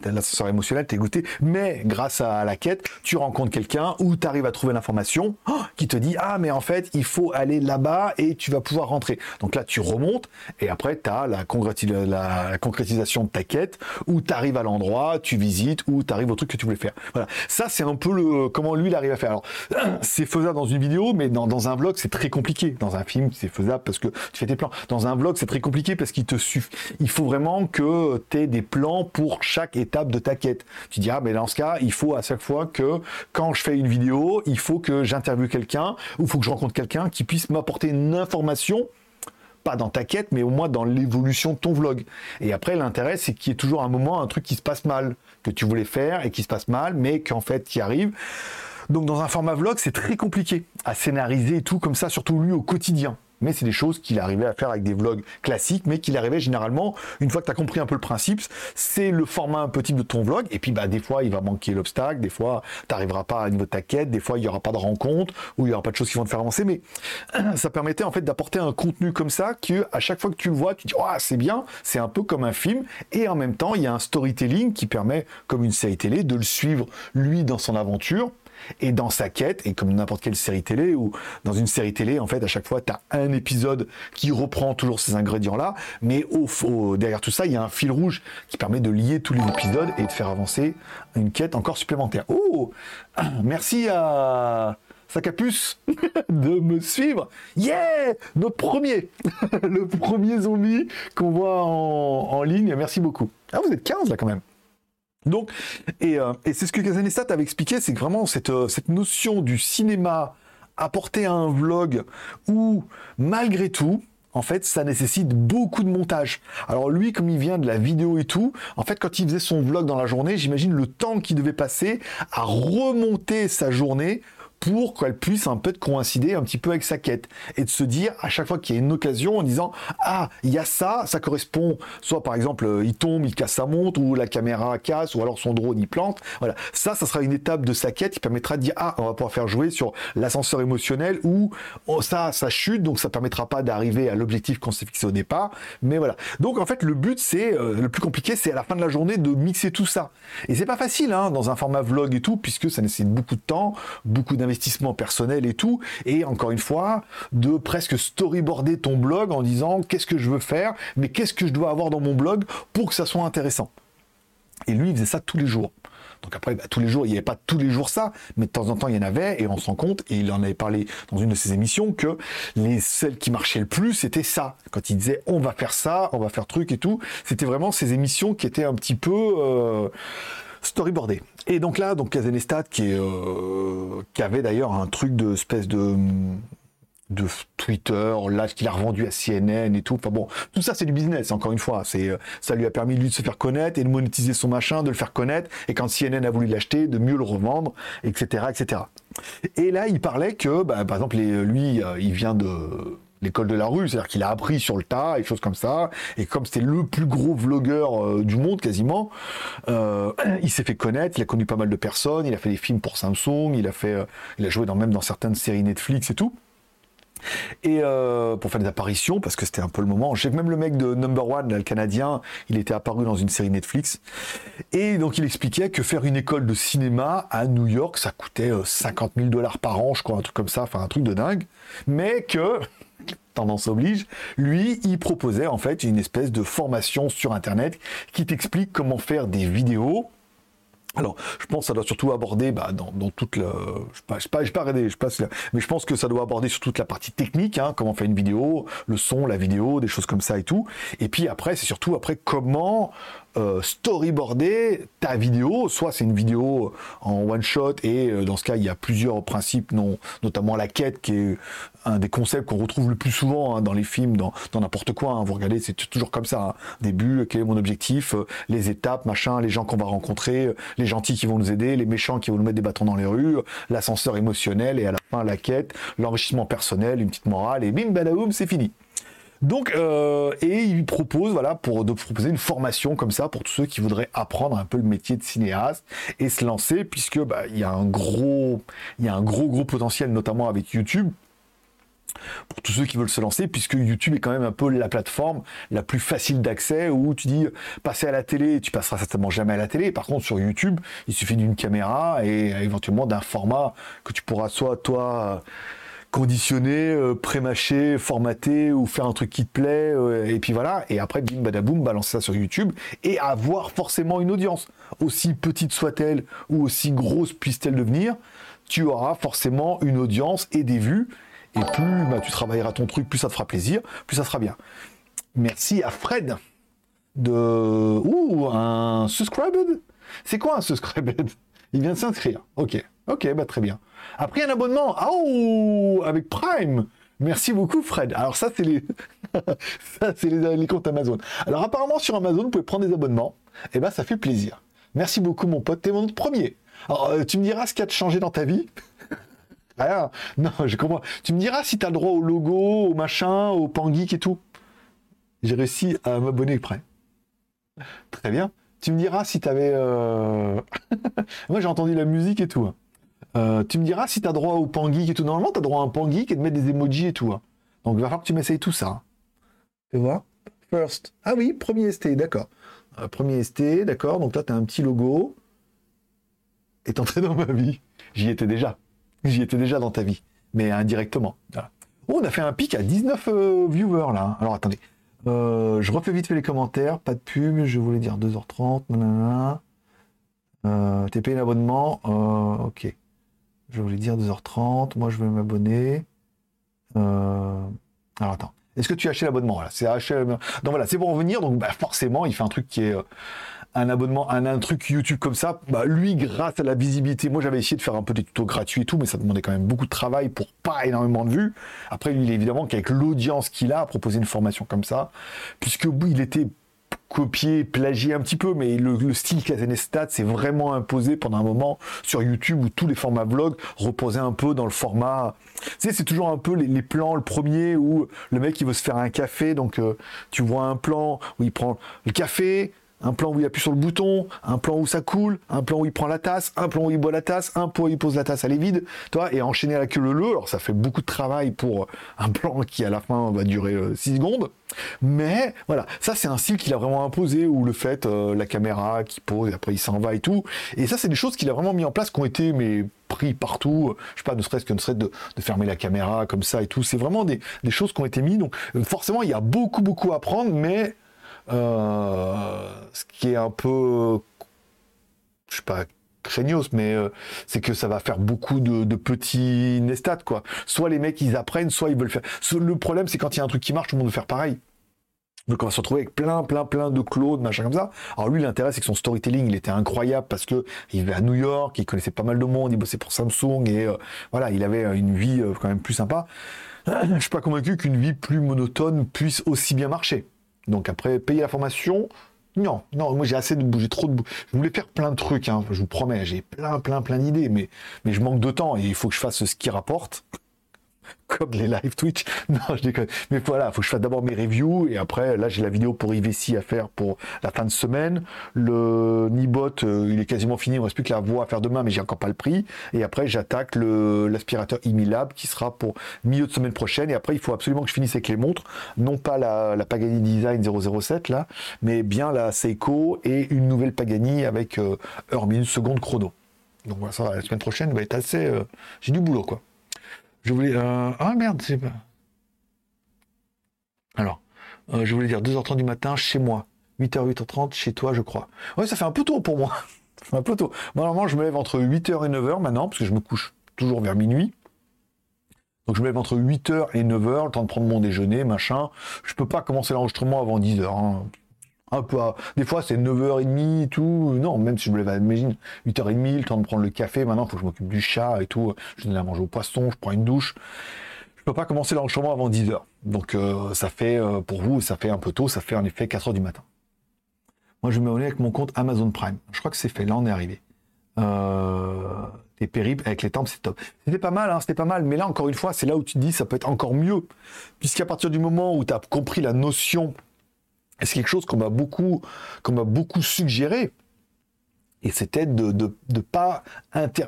t'as l'ascenseur émotionnel, t'es goûté. Mais grâce à la quête, tu rencontres quelqu'un ou tu arrives à trouver l'information oh, qui te dit ah mais en fait il faut aller là-bas et tu vas pouvoir rentrer. Donc là tu remontes et après tu as la, concrétisation de ta quête où tu arrives à l'endroit, tu visites ou tu arrives au truc que tu voulais faire. Voilà. Ça c'est un peu le comment lui il arrive à faire. Alors <clears throat> c'est faisable dans une vidéo, mais dans, un vlog c'est très compliqué. Dans un film c'est faisable parce que tu fais tes plans. Dans un vlog c'est très compliqué parce qu'il te suffit. Il faut vraiment que tu aies des plans pour chaque étape de ta quête. Tu dis, ah, mais dans ce cas, il faut à chaque fois que quand je fais une vidéo, il faut que j'interviewe quelqu'un ou faut que je rencontre quelqu'un qui puisse m'apporter une information pas dans ta quête, mais au moins dans l'évolution de ton vlog. Et après, l'intérêt, c'est qu'il y ait toujours un moment, un truc qui se passe mal, que tu voulais faire et qui se passe mal, mais qu'en fait, qui arrive. Donc, dans un format vlog, c'est très compliqué à scénariser tout comme ça, surtout lui au quotidien mais c'est des choses qu'il arrivait à faire avec des vlogs classiques, mais qu'il arrivait généralement, une fois que tu as compris un peu le principe, c'est le format un peu type de ton vlog, et puis bah, des fois il va manquer l'obstacle, des fois tu n'arriveras pas à niveau de ta quête, des fois il n'y aura pas de rencontre, ou il n'y aura pas de choses qui vont te faire avancer, mais <clears throat> ça permettait en fait d'apporter un contenu comme ça, que à chaque fois que tu le vois, tu dis, oh, c'est bien, c'est un peu comme un film, et en même temps il y a un storytelling qui permet, comme une série télé, de le suivre lui dans son aventure, et dans sa quête, et comme n'importe quelle série télé, ou dans une série télé, en fait, à chaque fois, tu as un épisode qui reprend toujours ces ingrédients-là, mais au, derrière tout ça, il y a un fil rouge qui permet de lier tous les épisodes et de faire avancer une quête encore supplémentaire. Oh <clears throat> Merci à Sacapus <laughs> de me suivre. Yeah Notre premier <laughs> Le premier zombie qu'on voit en, en ligne. Merci beaucoup. Ah, vous êtes 15 là quand même. Donc, euh, et, c'est ce que Kazanestat avait expliqué, c'est que vraiment cette, euh, notion du cinéma apporté à un vlog où, malgré tout, en fait, ça nécessite beaucoup de montage. Alors lui, comme il vient de la vidéo et tout, en fait, quand il faisait son vlog dans la journée, j'imagine le temps qu'il devait passer à remonter sa journée pour qu'elle puisse un peu coïncider un petit peu avec sa quête et de se dire à chaque fois qu'il y a une occasion en disant ah il y a ça ça correspond soit par exemple euh, il tombe il casse sa montre ou la caméra casse ou alors son drone il plante. Voilà. Ça ça sera une étape de sa quête qui permettra de dire ah on va pouvoir faire jouer sur l'ascenseur émotionnel ou oh, ça ça chute donc ça permettra pas d'arriver à l'objectif qu'on s'est fixé au départ. Mais voilà. Donc en fait le but c'est euh, le plus compliqué c'est à la fin de la journée de mixer tout ça. Et c'est pas facile hein, dans un format vlog et tout puisque ça nécessite beaucoup de temps beaucoup d'investissement personnel et tout, et encore une fois, de presque storyboarder ton blog en disant qu'est-ce que je veux faire, mais qu'est-ce que je dois avoir dans mon blog pour que ça soit intéressant. Et lui, il faisait ça tous les jours. Donc après, bah, tous les jours, il n'y avait pas tous les jours ça, mais de temps en temps, il y en avait, et on se rend compte, et il en avait parlé dans une de ses émissions, que les celles qui marchaient le plus, c'était ça. Quand il disait on va faire ça, on va faire truc et tout, c'était vraiment ces émissions qui étaient un petit peu euh, storyboardées. Et donc là, donc Kazenestat qui, euh, qui avait d'ailleurs un truc de espèce de de Twitter, là qu'il a revendu à CNN et tout. Enfin bon, tout ça c'est du business. Encore une fois, c'est euh, ça lui a permis lui de se faire connaître et de monétiser son machin, de le faire connaître. Et quand CNN a voulu l'acheter, de mieux le revendre, etc., etc. Et là, il parlait que, bah, par exemple, lui, euh, il vient de l'école de la rue, c'est-à-dire qu'il a appris sur le tas et choses comme ça. Et comme c'était le plus gros vlogueur euh, du monde quasiment, euh, <clears throat> il s'est fait connaître, il a connu pas mal de personnes, il a fait des films pour Samsung, il a fait, euh, il a joué dans, même dans certaines séries Netflix et tout. Et pour faire des apparitions, parce que c'était un peu le moment. J'ai même le mec de Number One, le Canadien, il était apparu dans une série Netflix. Et donc il expliquait que faire une école de cinéma à New York, ça coûtait 50 000 dollars par an, je crois, un truc comme ça, enfin un truc de dingue. Mais que tendance oblige, lui, il proposait en fait une espèce de formation sur Internet qui t'explique comment faire des vidéos alors, je pense que ça doit surtout aborder bah, dans, toute la... Je sais pas, je pas, je passe mais je pense que ça doit aborder sur toute la partie technique, hein, comment faire une vidéo, le son, la vidéo, des choses comme ça et tout. Et puis après, c'est surtout après comment storyboarder ta vidéo. Soit c'est une vidéo en one shot et euh, dans ce cas il y a plusieurs principes, non, notamment la quête qui est un des concepts qu'on retrouve le plus souvent hein, dans les films, dans n'importe quoi. Hein. Vous regardez, c'est toujours comme ça. Hein. Début, quel est mon objectif, euh, les étapes, machin, les gens qu'on va rencontrer, les gentils qui vont nous aider, les méchants qui vont nous mettre des bâtons dans les rues, l'ascenseur émotionnel et à la fin la quête, l'enrichissement personnel, une petite morale et bim badaoum, c'est fini. Donc, euh, et il propose, voilà, pour de proposer une formation comme ça pour tous ceux qui voudraient apprendre un peu le métier de cinéaste et se lancer, puisque bah, il y a un gros, il y a un gros gros potentiel, notamment avec YouTube pour tous ceux qui veulent se lancer, puisque YouTube est quand même un peu la plateforme la plus facile d'accès où tu dis passer à la télé, tu passeras certainement jamais à la télé. Par contre, sur YouTube, il suffit d'une caméra et éventuellement d'un format que tu pourras soit toi conditionner, euh, pré-mâcher, formater ou faire un truc qui te plaît, euh, et puis voilà, et après, bim badaboum, balancer ça sur YouTube et avoir forcément une audience. Aussi petite soit-elle ou aussi grosse puisse-t-elle devenir, tu auras forcément une audience et des vues, et plus bah, tu travailleras ton truc, plus ça te fera plaisir, plus ça sera bien. Merci à Fred de... Ouh, un subscribed C'est quoi un subscribed Il vient de s'inscrire. Ok, ok, bah très bien. Après un abonnement, oh, avec Prime Merci beaucoup Fred. Alors ça c'est les <laughs> ça c'est les, comptes Amazon. Alors apparemment sur Amazon vous pouvez prendre des abonnements. Et eh ben ça fait plaisir. Merci beaucoup mon pote, t'es mon premier. Alors euh, tu me diras ce qui a changé dans ta vie. <laughs> Rien. Non, je comprends. Tu me diras si tu as le droit au logo, au machin, au pangeek et tout. J'ai réussi à m'abonner près. Très bien. Tu me diras si tu avais. Euh, <laughs> Moi j'ai entendu la musique et tout. Hein. Euh, tu me diras si tu as droit au pangeek et tout. Normalement, tu as droit à un pangeek et de mettre des emojis et tout. Hein. Donc il va falloir que tu m'essayes tout ça. Hein. Tu vois? First. Ah oui, premier ST, d'accord. Euh, premier ST, d'accord. Donc là, tu as un petit logo. Et entré dans ma vie. J'y étais déjà. J'y étais déjà dans ta vie. Mais indirectement. Oh, on a fait un pic à 19 euh, viewers là. Alors attendez. je refais vite fait les commentaires. Pas de pub. Je voulais dire 2h30. Euh, T'es payé l'abonnement. ok. Je voulais dire 2h30. Moi, je vais m'abonner. Euh, alors, attends. Est-ce que tu as acheté l'abonnement? Voilà, c'est acheté. Donc voilà, c'est pour revenir. Donc bah, forcément, il fait un truc qui est euh, un abonnement, un, truc YouTube comme ça. Bah, lui, grâce à la visibilité, moi j'avais essayé de faire un peu des tutos gratuits et tout, mais ça demandait quand même beaucoup de travail pour pas énormément de vues. Après, lui, évidemment qu'avec l'audience qu'il a, a proposé une formation comme ça, puisque il était copier, plagier un petit peu, mais le, style Kazenestat s'est vraiment imposé pendant un moment sur YouTube où tous les formats vlog reposaient un peu dans le format. C'est toujours un peu les, plans, le premier où le mec il veut se faire un café, donc euh, tu vois un plan où il prend le café, un plan où il appuie sur le bouton, un plan où ça coule, un plan où il prend la tasse, un plan où il boit la tasse, un plan où il pose la tasse, elle est vide, toi, et enchaîner la queue le le. Alors ça fait beaucoup de travail pour un plan qui à la fin va durer 6 euh, secondes. Mais voilà, ça c'est un style qu'il a vraiment imposé, ou le fait, euh, la caméra qui pose, après il s'en va et tout. Et ça c'est des choses qu'il a vraiment mis en place, qui ont été mais pris partout, je sais pas, ne serait-ce que ne serait de, de, fermer la caméra comme ça et tout. C'est vraiment des, choses qui ont été mises. Donc euh, forcément il y a beaucoup beaucoup à prendre, mais euh, ce qui est un peu, je sais pas, craignos, mais euh, c'est que ça va faire beaucoup de, petits nestats, quoi. Soit les mecs, ils apprennent, soit ils veulent faire. Le problème, c'est quand il y a un truc qui marche, tout le monde veut faire pareil. Donc on va se retrouver avec plein, plein, plein de Claude, machin comme ça. Alors lui, l'intérêt, c'est que son storytelling, il était incroyable parce que il vivait à New York, il connaissait pas mal de monde, il bossait pour Samsung et euh, voilà, il avait une vie quand même plus sympa. <clears throat> Je suis pas convaincu qu'une vie plus monotone puisse aussi bien marcher. Donc après, payer la formation, non, non, moi j'ai assez de bouger, trop de Je voulais faire plein de trucs, hein, je vous promets, j'ai plein, plein, plein d'idées, mais, mais je manque de temps et il faut que je fasse ce qui rapporte <laughs> comme les live Twitch. <laughs> Non, je déconne. Mais voilà, il faut que je fasse d'abord mes reviews et après, là, j'ai la vidéo pour IVC à faire pour la fin de semaine. Le Nibot, euh, il est quasiment fini. Il ne reste plus que la voix à faire demain, mais j'ai encore pas le prix. Et après, j'attaque l'aspirateur Imilab qui sera pour milieu de semaine prochaine. Et après, il faut absolument que je finisse avec les montres. Non pas la, Pagani Design 007 là, mais bien la Seiko et une nouvelle Pagani avec euh, heure minute chrono. Donc voilà, ça, la semaine prochaine va être assez. Euh, j'ai du boulot quoi. Je voulais. Euh, ah merde, c'est pas. Alors, euh, je voulais dire 2h30 du matin chez moi. 8h, 8h30 chez toi, je crois. Ouais, ça fait un peu tôt pour moi. <laughs> un peu tôt. Moi, normalement, je me lève entre 8h et 9h maintenant, parce que je me couche toujours vers minuit. Donc je me lève entre 8h et 9h, le temps de prendre mon déjeuner, machin. Je peux pas commencer l'enregistrement avant 10h peu Des fois, c'est 9h30 et tout. Non, même si je me lève imagine, 8h30, le temps de prendre le café. Maintenant, il faut que je m'occupe du chat et tout. Je donne à manger au poisson, je prends une douche. Je peux pas commencer l'enregistrement avant 10h. Donc, euh, ça fait, euh, pour vous, ça fait un peu tôt. Ça fait en effet 4h du matin. Moi, je me mets avec mon compte Amazon Prime. Je crois que c'est fait. Là, on est arrivé. Euh, tes périples avec les temples, c'est top. C'était pas mal, hein, c'était pas mal. Mais là, encore une fois, c'est là où tu dis, ça peut être encore mieux. Puisqu'à partir du moment où tu as compris la notion c'est quelque chose qu'on m'a beaucoup, suggéré. Et c'était de ne pas,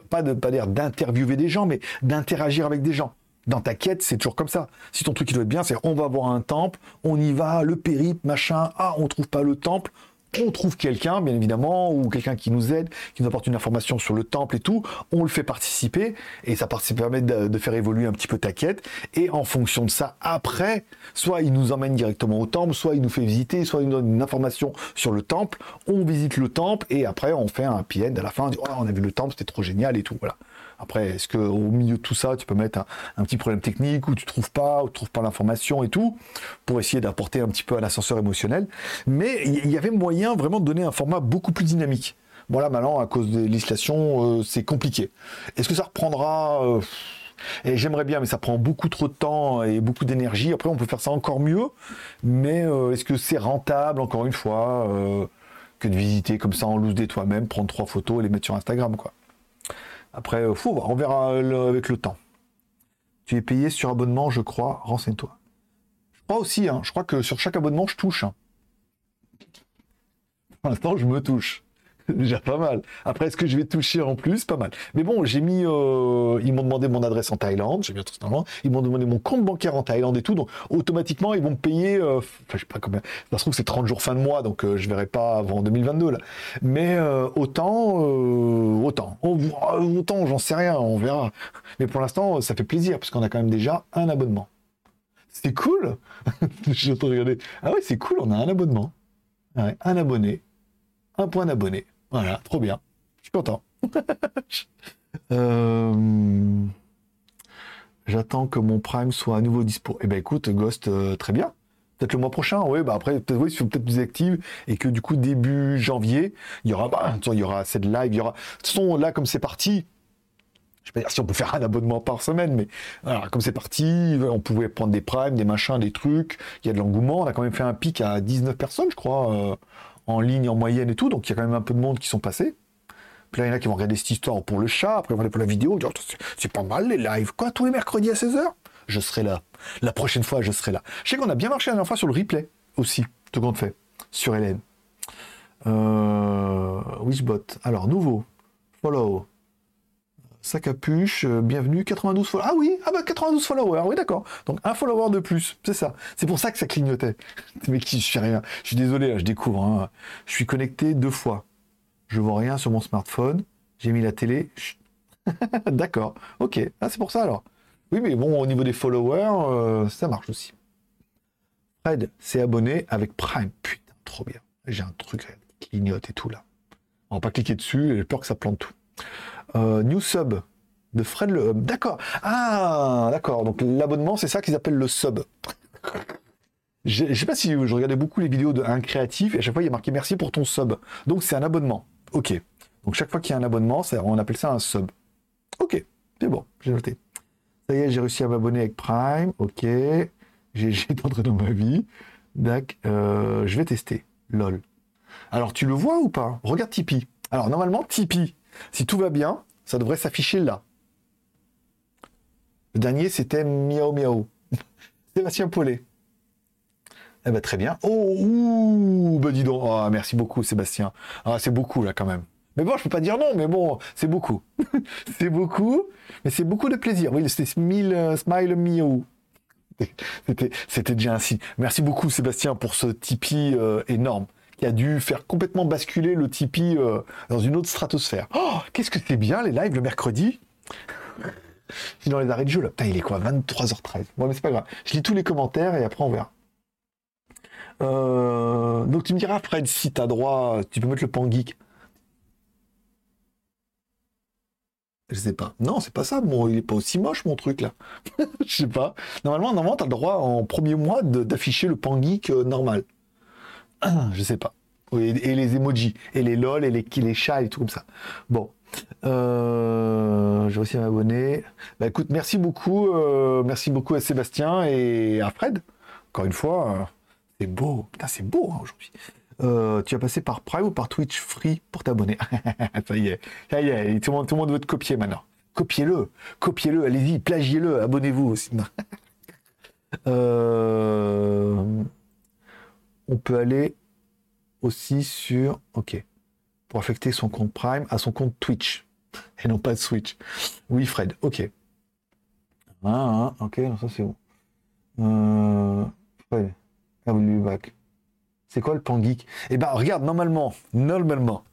pas, pas dire d'interviewer des gens, mais d'interagir avec des gens. Dans ta quête, c'est toujours comme ça. Si ton truc il doit être bien, c'est on va voir un temple, on y va, le périple, machin, ah, on trouve pas le temple, on trouve quelqu'un, bien évidemment, ou quelqu'un qui nous aide, qui nous apporte une information sur le temple et tout, on le fait participer, et ça permet de, faire évoluer un petit peu ta quête, et en fonction de ça, après, soit il nous emmène directement au temple, soit il nous fait visiter, soit il nous donne une information sur le temple, on visite le temple, et après on fait un happy end à la fin, on oh, on a vu le temple, c'était trop génial et tout, voilà. Après, est-ce que au milieu de tout ça, tu peux mettre un, petit problème technique où tu trouves pas, ou tu trouves pas l'information et tout, pour essayer d'apporter un petit peu un ascenseur émotionnel. Mais il y avait moyen vraiment de donner un format beaucoup plus dynamique. Voilà, maintenant, à cause des législations, euh, c'est compliqué. Est-ce que ça reprendra euh, et j'aimerais bien, mais ça prend beaucoup trop de temps et beaucoup d'énergie. Après, on peut faire ça encore mieux, mais euh, est-ce que c'est rentable, encore une fois, que de visiter comme ça en loose des toi-même, prendre trois photos et les mettre sur Instagram, quoi? Après, voir, on verra avec le temps. Tu es payé sur abonnement, je crois, renseigne-toi. Je crois aussi, hein, je crois que sur chaque abonnement, je touche. Hein. Pour l'instant, je me touche. <laughs> Déjà pas mal. Après, est-ce que je vais toucher en plus? Pas mal. Mais bon, j'ai mis. Euh, ils m'ont demandé mon adresse en Thaïlande. J'ai bien. Ils m'ont demandé mon compte bancaire en Thaïlande et tout. Donc, automatiquement, ils vont me payer. Euh, je sais pas combien. Ça se trouve, c'est 30 jours fin de mois. Donc, euh, je verrai pas avant 2022. Là. Mais autant. autant. Autant, j'en sais rien. On verra. Mais pour l'instant, ça fait plaisir. Parce qu'on a quand même déjà un abonnement. C'est cool. <laughs> je de regarder. Ah ouais, c'est cool. On a un abonnement. un abonné. Un point d'abonné. Voilà, trop bien. Je suis content. <laughs> Euh, j'attends que mon Prime soit à nouveau dispo. Eh ben écoute, Ghost, euh, très bien. Peut-être le mois prochain, oui, bah après, peut-être oui, peut-être plus active et que du coup, début janvier, il y aura, bah, il y aura cette live, il y aura. De là, comme c'est parti, je vais pas si on peut faire un abonnement par semaine, mais comme c'est parti, on pouvait prendre des primes, des machins, des trucs, il y a de l'engouement, on a quand même fait un pic à 19 personnes, je crois. Euh, en ligne en moyenne et tout, donc il y a quand même un peu de monde qui sont passés. Puis là, il y en a qui vont regarder cette histoire pour le chat, après pour la vidéo, dire c'est pas mal les lives, quoi, tous les mercredis à 16h Je serai là. La prochaine fois, je serai là. Je sais qu'on a bien marché la dernière fois sur le replay aussi, tout compte fait, sur Hélène. Euh, Wishbot. Alors, nouveau. Follow sa capuche, euh, bienvenue, 92 followers. Ah oui, ah bah 92 followers, oui d'accord. Donc un follower de plus, c'est ça. C'est pour ça que ça clignotait. <laughs> Mais qui je fais rien. Je suis désolé, je découvre. Hein. Je suis connecté deux fois. Je vois rien sur mon smartphone. J'ai mis la télé. <laughs> d'accord. Ok. Ah c'est pour ça alors. Oui, mais bon, au niveau des followers, euh, ça marche aussi. Fred s'est abonné avec Prime. Putain, trop bien. J'ai un truc qui clignote et tout là. On va pas cliquer dessus, j'ai peur que ça plante tout. Euh, new sub de Fred le Hub. D'accord. Ah, d'accord. Donc l'abonnement, c'est ça qu'ils appellent le sub. Je sais pas si je regardais beaucoup les vidéos d'un créatif et à chaque fois il y a marqué merci pour ton sub. Donc c'est un abonnement. Ok. Donc chaque fois qu'il y a un abonnement, on appelle ça un sub. Ok. C'est bon, j'ai noté. Ça y est, j'ai réussi à m'abonner avec Prime. Ok. J'ai entré dans ma vie. D'accord. Euh, je vais tester. LOL. Alors tu le vois ou pas? Regarde Tipeee. Alors normalement, Tipeee, si tout va bien, ça devrait s'afficher là. Le dernier, c'était Miao Miao. <laughs> Sébastien Paulet. Eh ben, très bien. Oh, ouh, ben dis donc. Oh, merci beaucoup, Sébastien. Ah, c'est beaucoup, là, quand même. Mais bon, je peux pas dire non, mais bon, c'est beaucoup. <laughs> c'est beaucoup, mais c'est beaucoup de plaisir. Oui, c'était Smile, Smile Miao. <laughs> C'était déjà ainsi. Merci beaucoup, Sébastien, pour ce Tipeee euh, énorme qui a dû faire complètement basculer le Tipeee euh, dans une autre stratosphère. Oh, qu'est-ce que c'est bien les lives le mercredi? Dans les arrêts de jeu là. Putain, il est quoi 23h13. Bon, mais c'est pas grave. Je lis tous les commentaires et après on verra. Euh, donc tu me diras, Fred, si t'as droit, tu peux mettre le pan geek. Je sais pas. Non, c'est pas ça. Bon, il est pas aussi moche mon truc là. <laughs> Je sais pas. Normalement, normalement, t'as le droit en premier mois d'afficher le pan geek euh, normal. <clears throat> je sais pas. Et, les emojis, et les lol, et les, les chats, et tout comme ça. Bon. Euh, je vais aussi m'abonner. Bah écoute, merci beaucoup. Euh, merci beaucoup à Sébastien et à Fred. Encore une fois, euh, c'est beau. Putain, c'est beau hein, aujourd'hui. tu as passé par Prime ou par Twitch Free pour t'abonner? <laughs> Ça y est, ça y est, tout le, monde, tout le monde veut te copier maintenant. Copiez-le, copiez-le, allez-y, plagiez-le, abonnez-vous aussi. <laughs> on peut aller aussi sur, ok, pour affecter son compte Prime à son compte Twitch <laughs> et non pas de Switch. Oui, Fred, ok. Ah, ah ok, ça c'est bon. Euh, Fred, back. C'est quoi le pan geek? Eh ben, regarde, normalement, normalement,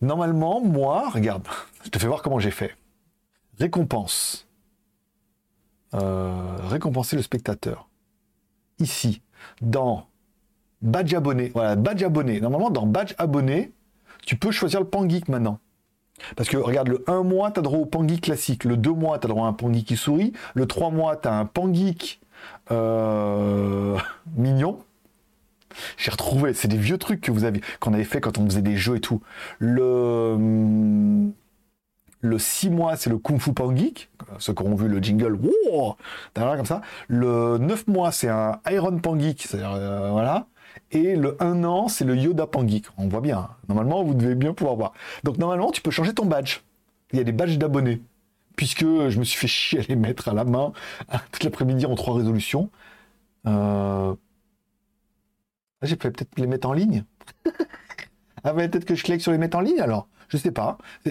normalement, moi, regarde, je te fais voir comment j'ai fait. Récompense. Euh, récompenser le spectateur. Ici, dans badge abonné. Voilà, badge abonné. Normalement, dans badge abonné, tu peux choisir le pan geek maintenant. Parce que regarde, le 1 mois, tu as droit au Pangeek classique. Le 2 mois, tu as droit à un Pangeek qui sourit. Le 3 mois, tu as un Pangeek euh, <laughs> mignon. J'ai retrouvé, c'est des vieux trucs que vous qu'on avait fait quand on faisait des jeux et tout. Le, hum, le 6 mois, c'est le Kung Fu Pangeek. Ceux qui auront vu le jingle, wow, comme ça. Le 9 mois, c'est un Iron Pangeek. C'est-à-dire, euh, voilà. Et le 1 an, c'est le Yoda Pangeek. On voit bien. Hein. Normalement, vous devez bien pouvoir voir. Donc, normalement, tu peux changer ton badge. Il y a des badges d'abonnés. Puisque je me suis fait chier à les mettre à la main toute l'après-midi en trois résolutions. Euh... Ah, j'ai peut-être les mettre en ligne. ah, mais peut-être que je clique sur les mettre en ligne alors. Je sais pas. <laughs>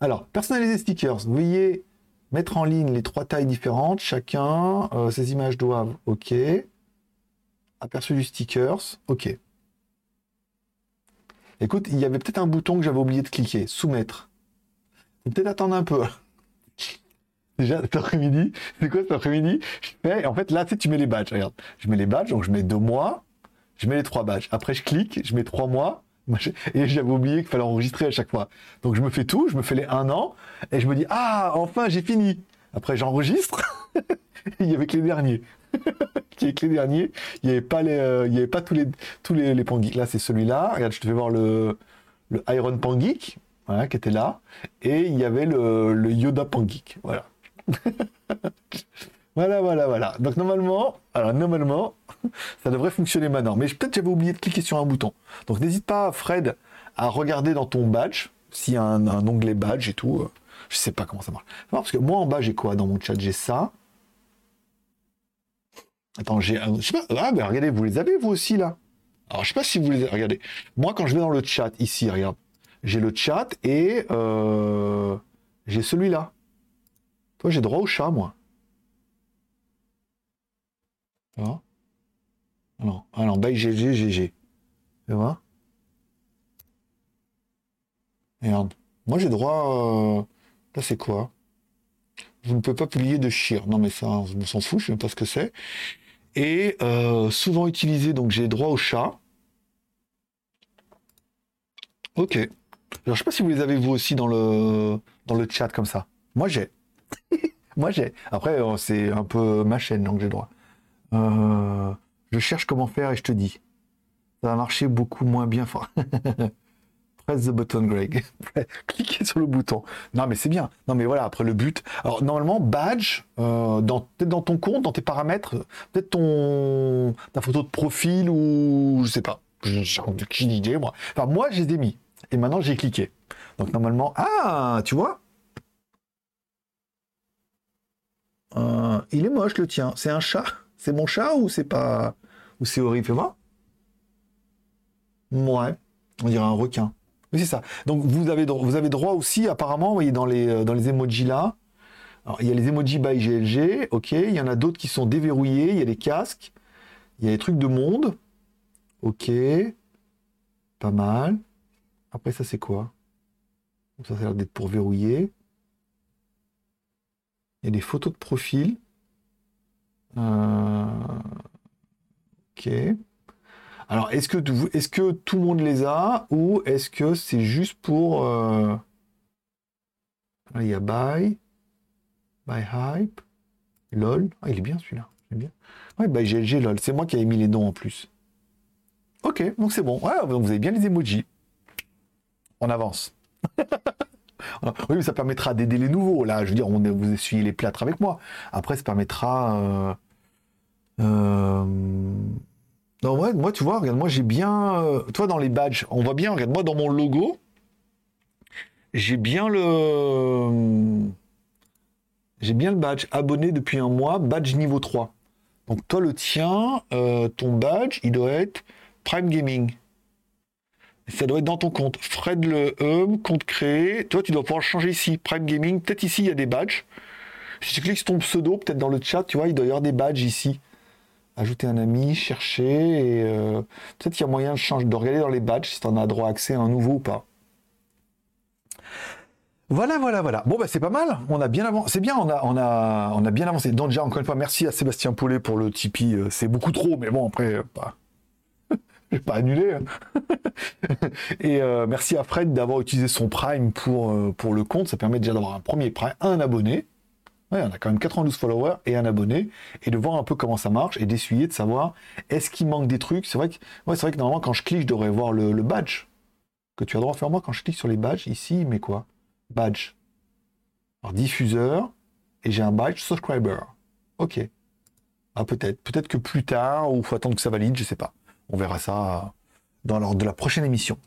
alors, personnaliser stickers. Vous voyez mettre en ligne les trois tailles différentes. Chacun, euh, ces images doivent. OK. Aperçu du stickers. OK. Écoute, il y avait peut-être un bouton que j'avais oublié de cliquer. Soumettre. Peut-être attendre un peu. <laughs> Déjà, cet après-midi, c'est quoi cet après-midi? En fait, là, tu sais, tu mets les badges. Je mets les badges, donc je mets deux mois, je mets les trois badges. Après, je clique, je mets trois mois, <laughs> et j'avais oublié qu'il fallait enregistrer à chaque fois. Donc, je me fais tout, je me fais les un an, et je me dis, ah, enfin, j'ai fini. Après, j'enregistre. <laughs> il y avait que les derniers. <laughs> y avait que les derniers. Il n'y avait pas les, euh, il y avait pas tous les, tous les, Là, c'est celui-là. Regarde, je te fais voir le, le Iron Pangeek, voilà, qui était là. Et il y avait le, le Yoda Pangeek. Voilà. <laughs> voilà, voilà, voilà. Donc normalement, alors normalement, <laughs> ça devrait fonctionner maintenant. Mais peut-être j'avais oublié de cliquer sur un bouton. Donc n'hésite pas, Fred, à regarder dans ton badge, s'il y a un, onglet badge et tout. Euh, je sais pas comment ça marche. parce que moi en bas j'ai quoi dans mon chat? J'ai ça. Attends, j'ai. Je pas. Ah ben regardez, vous les avez vous aussi là? Alors je sais pas si vous les avez. Regardez. Moi quand je vais dans le chat ici, regarde. J'ai le chat et euh, j'ai celui-là. Toi, j'ai droit au chat, moi. Tu vois? Alors, alors, bye GG, GG. Tu vois? Merde. Moi, j'ai droit. Euh, là, c'est quoi? Vous ne pouvez pas publier de chire. Non, mais ça, je me s'en fout, je sais même pas ce que c'est. Et euh, souvent utilisé, donc j'ai droit au chat. Ok. Alors, je sais pas si vous les avez vous aussi dans le chat comme ça. Moi j'ai. <laughs> Moi, j'ai. Après, euh, c'est un peu ma chaîne, donc j'ai droit. Euh, je cherche comment faire et je te dis. Ça va marcher beaucoup moins bien <laughs> fort. Press the button, Greg. <laughs> Cliquez sur le bouton. Non, mais c'est bien. Non, mais voilà, après le but. Alors, normalement, badge, euh, dans, peut-être dans ton compte, dans tes paramètres, peut-être ton ta photo de profil ou je sais pas. J'ai aucune idée, moi. Enfin, moi, j'ai des mis. Et maintenant, j'ai cliqué. Donc, normalement, ah, tu vois, Euh, il est moche le tien. C'est un chat? C'est mon chat ou c'est pas. Ou c'est horrible? Fais voir. Ouais. On dirait un requin. C'est ça. Donc vous avez, vous avez droit aussi, apparemment, vous voyez, dans les, euh, dans les emojis là. Alors, il y a les emojis by GLG, ok. Il y en a d'autres qui sont déverrouillés. Il y a des casques. Il y a des trucs de monde. Ok. Pas mal. Après, ça, c'est quoi? Ça, ça a l'air d'être pour verrouiller. Il y a des photos de profil. Euh, ok. Alors, est-ce que, est que, tout le monde les a ou est-ce que c'est juste pour... Euh, il y a Buy, Buy Hype, LOL. Ah, il est bien celui-là. Bien. Ouais, GLG, LOL. C'est moi qui ai mis les noms en plus. Ok, donc c'est bon. Vous avez bien les emojis. On avance. <laughs> Oui, mais ça permettra d'aider les nouveaux. Là, je veux dire, on, vous essuyez les plâtres avec moi. Après, ça permettra. Euh, euh, non, moi, tu vois, regarde, moi j'ai bien. Euh, toi, dans les badges, on voit bien, regarde, moi dans mon logo, j'ai bien le. J'ai bien le badge abonné depuis un mois, badge niveau 3. Donc toi, le tien, ton badge, il doit être Prime Gaming. Ça doit être dans ton compte. Fred le Hum, compte créé. Toi, tu dois pouvoir changer ici. Prime Gaming. Peut-être ici, il y a des badges. Si tu cliques sur ton pseudo, peut-être dans le chat, tu vois, il doit y avoir des badges ici. Ajouter un ami, chercher. Et euh, peut-être qu'il y a moyen de, changer, de regarder dans les badges si tu en as droit à accès à un nouveau ou pas. Voilà, voilà, voilà. Bon, bah, c'est pas mal. On a bien avancé. C'est bien, on a, on, a, on a bien avancé. Donc, déjà, encore une fois, merci à Sébastien Paulet pour le Tipeee. Euh, c'est beaucoup trop, mais bon, après, pas. <laughs> Je vais pas annuler. hein. <laughs> Et euh, merci à Fred d'avoir utilisé son Prime pour, euh, pour le compte. Ça permet déjà d'avoir un premier Prime, un abonné. Ouais, on a quand même 92 followers et un abonné. Et de voir un peu comment ça marche et d'essuyer, de savoir est-ce qu'il manque des trucs? C'est vrai, que, ouais, c'est vrai que normalement, quand je clique, je devrais voir le, badge que tu as droit à faire. Moi, quand je clique sur les badges, ici, met quoi? Badge. Alors, diffuseur. Et j'ai un badge subscriber. Ok. Ah, peut-être. Peut-être que plus tard, ou faut attendre que ça valide, je sais pas. On verra ça dans l'ordre de la prochaine émission.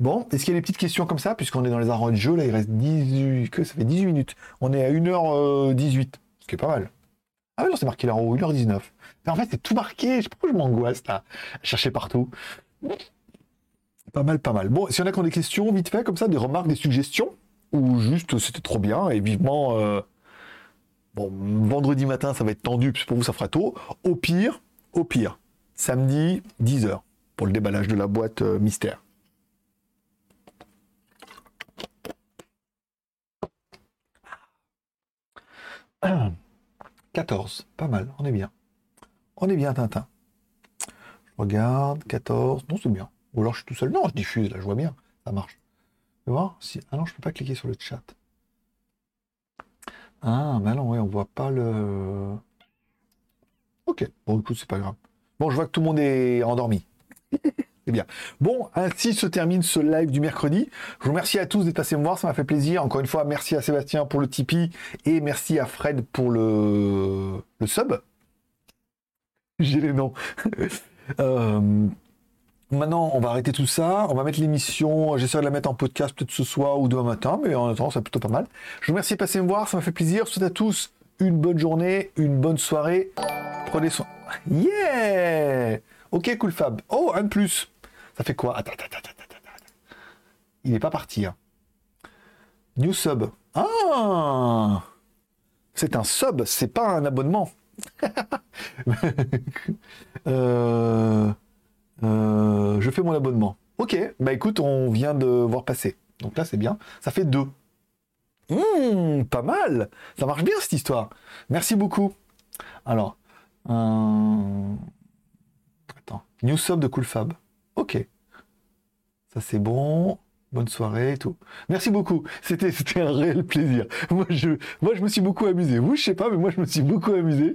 Bon, est-ce qu'il y a des petites questions comme ça Puisqu'on est dans les arrêts de jeu, là, il reste 18... Que ça fait 18 minutes. On est à 1h18, ce qui est pas mal. Ah oui, non, c'est marqué là en haut, 1h19. Mais en fait, c'est tout marqué. Je sais pas pourquoi je m'angoisse, là. Chercher partout. Pas mal, pas mal. Bon, si y en a qui ont des questions, vite fait, comme ça, des remarques, des suggestions, ou juste c'était trop bien, et vivement... euh, Bon, vendredi matin, ça va être tendu, puisque pour vous, ça fera tôt. Au pire, au pire, samedi, 10h, pour le déballage de la boîte euh, mystère. Ah. 14, pas mal, on est bien. On est bien, Tintin. Je regarde, 14, non, c'est bien. Ou alors je suis tout seul. Non, je diffuse, là, je vois bien, ça marche. Si... Ah non, je peux pas cliquer sur le chat. Ah, bah non, ouais, on voit pas le. Ok, bon, écoute, c'est pas grave. Bon, je vois que tout le monde est endormi. C'est bien. Bon, ainsi se termine ce live du mercredi. Je vous remercie à tous d'être passés me voir, ça m'a fait plaisir. Encore une fois, merci à Sébastien pour le Tipeee et merci à Fred pour le, sub. J'ai les noms. <laughs> Euh, Maintenant, on va arrêter tout ça. On va mettre l'émission. J'essaierai de la mettre en podcast peut-être ce soir ou demain matin, mais en attendant, c'est plutôt pas mal. Je vous remercie de passer me voir. Ça m'a fait plaisir. Je souhaite à tous une bonne journée, une bonne soirée. Prenez soin. Yeah Ok, cool Fab. Oh, un plus. Ça fait quoi? Attends. Il n'est pas parti. hein. New sub. Ah C'est un sub, c'est pas un abonnement. <laughs> euh... Euh, je fais mon abonnement. Ok, bah écoute, on vient de voir passer. Donc là, c'est bien. Ça fait deux. Mmh, pas mal. Ça marche bien cette histoire. Merci beaucoup. Alors, euh... attends, new sub de Cool Fab. Ok. Ça c'est bon. Bonne soirée et tout. Merci beaucoup. C'était un réel plaisir. Moi je me suis beaucoup amusé. Vous je sais pas mais moi je me suis beaucoup amusé.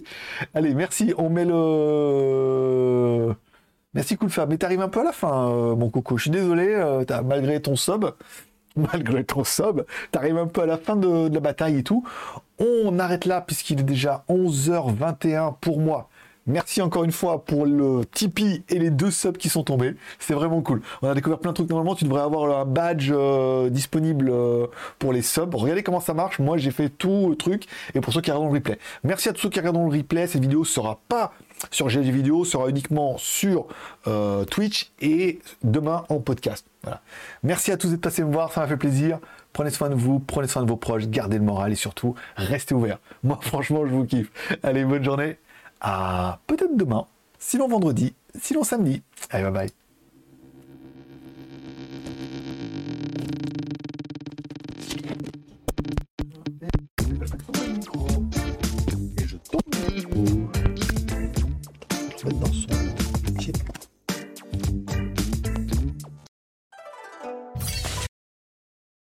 Allez merci. On met le Merci Cool Fab. Mais t'arrives un peu à la fin, euh, mon coco. Je suis désolé, euh, malgré ton sub, <laughs> malgré ton sub, t'arrives un peu à la fin de, de la bataille et tout. On arrête là puisqu'il est déjà 11h21 pour moi. Merci encore une fois pour le Tipeee et les deux subs qui sont tombés. C'est vraiment cool. On a découvert plein de trucs. Normalement, tu devrais avoir un badge euh, disponible euh, pour les subs. Regardez comment ça marche. Moi, j'ai fait tout le truc. Et pour ceux qui regardent le replay. Merci à tous ceux qui regardent le replay. Cette vidéo sera pas sur GLG Vidéo, sera uniquement sur euh, Twitch et demain en podcast. Merci à tous d'être passés me voir. Ça m'a fait plaisir. Prenez soin de vous, prenez soin de vos proches, gardez le moral et surtout, restez ouverts. Moi, <laughs> franchement, je vous kiffe. Allez, bonne journée. À peut-être demain, sinon vendredi, sinon samedi. Allez, bye bye.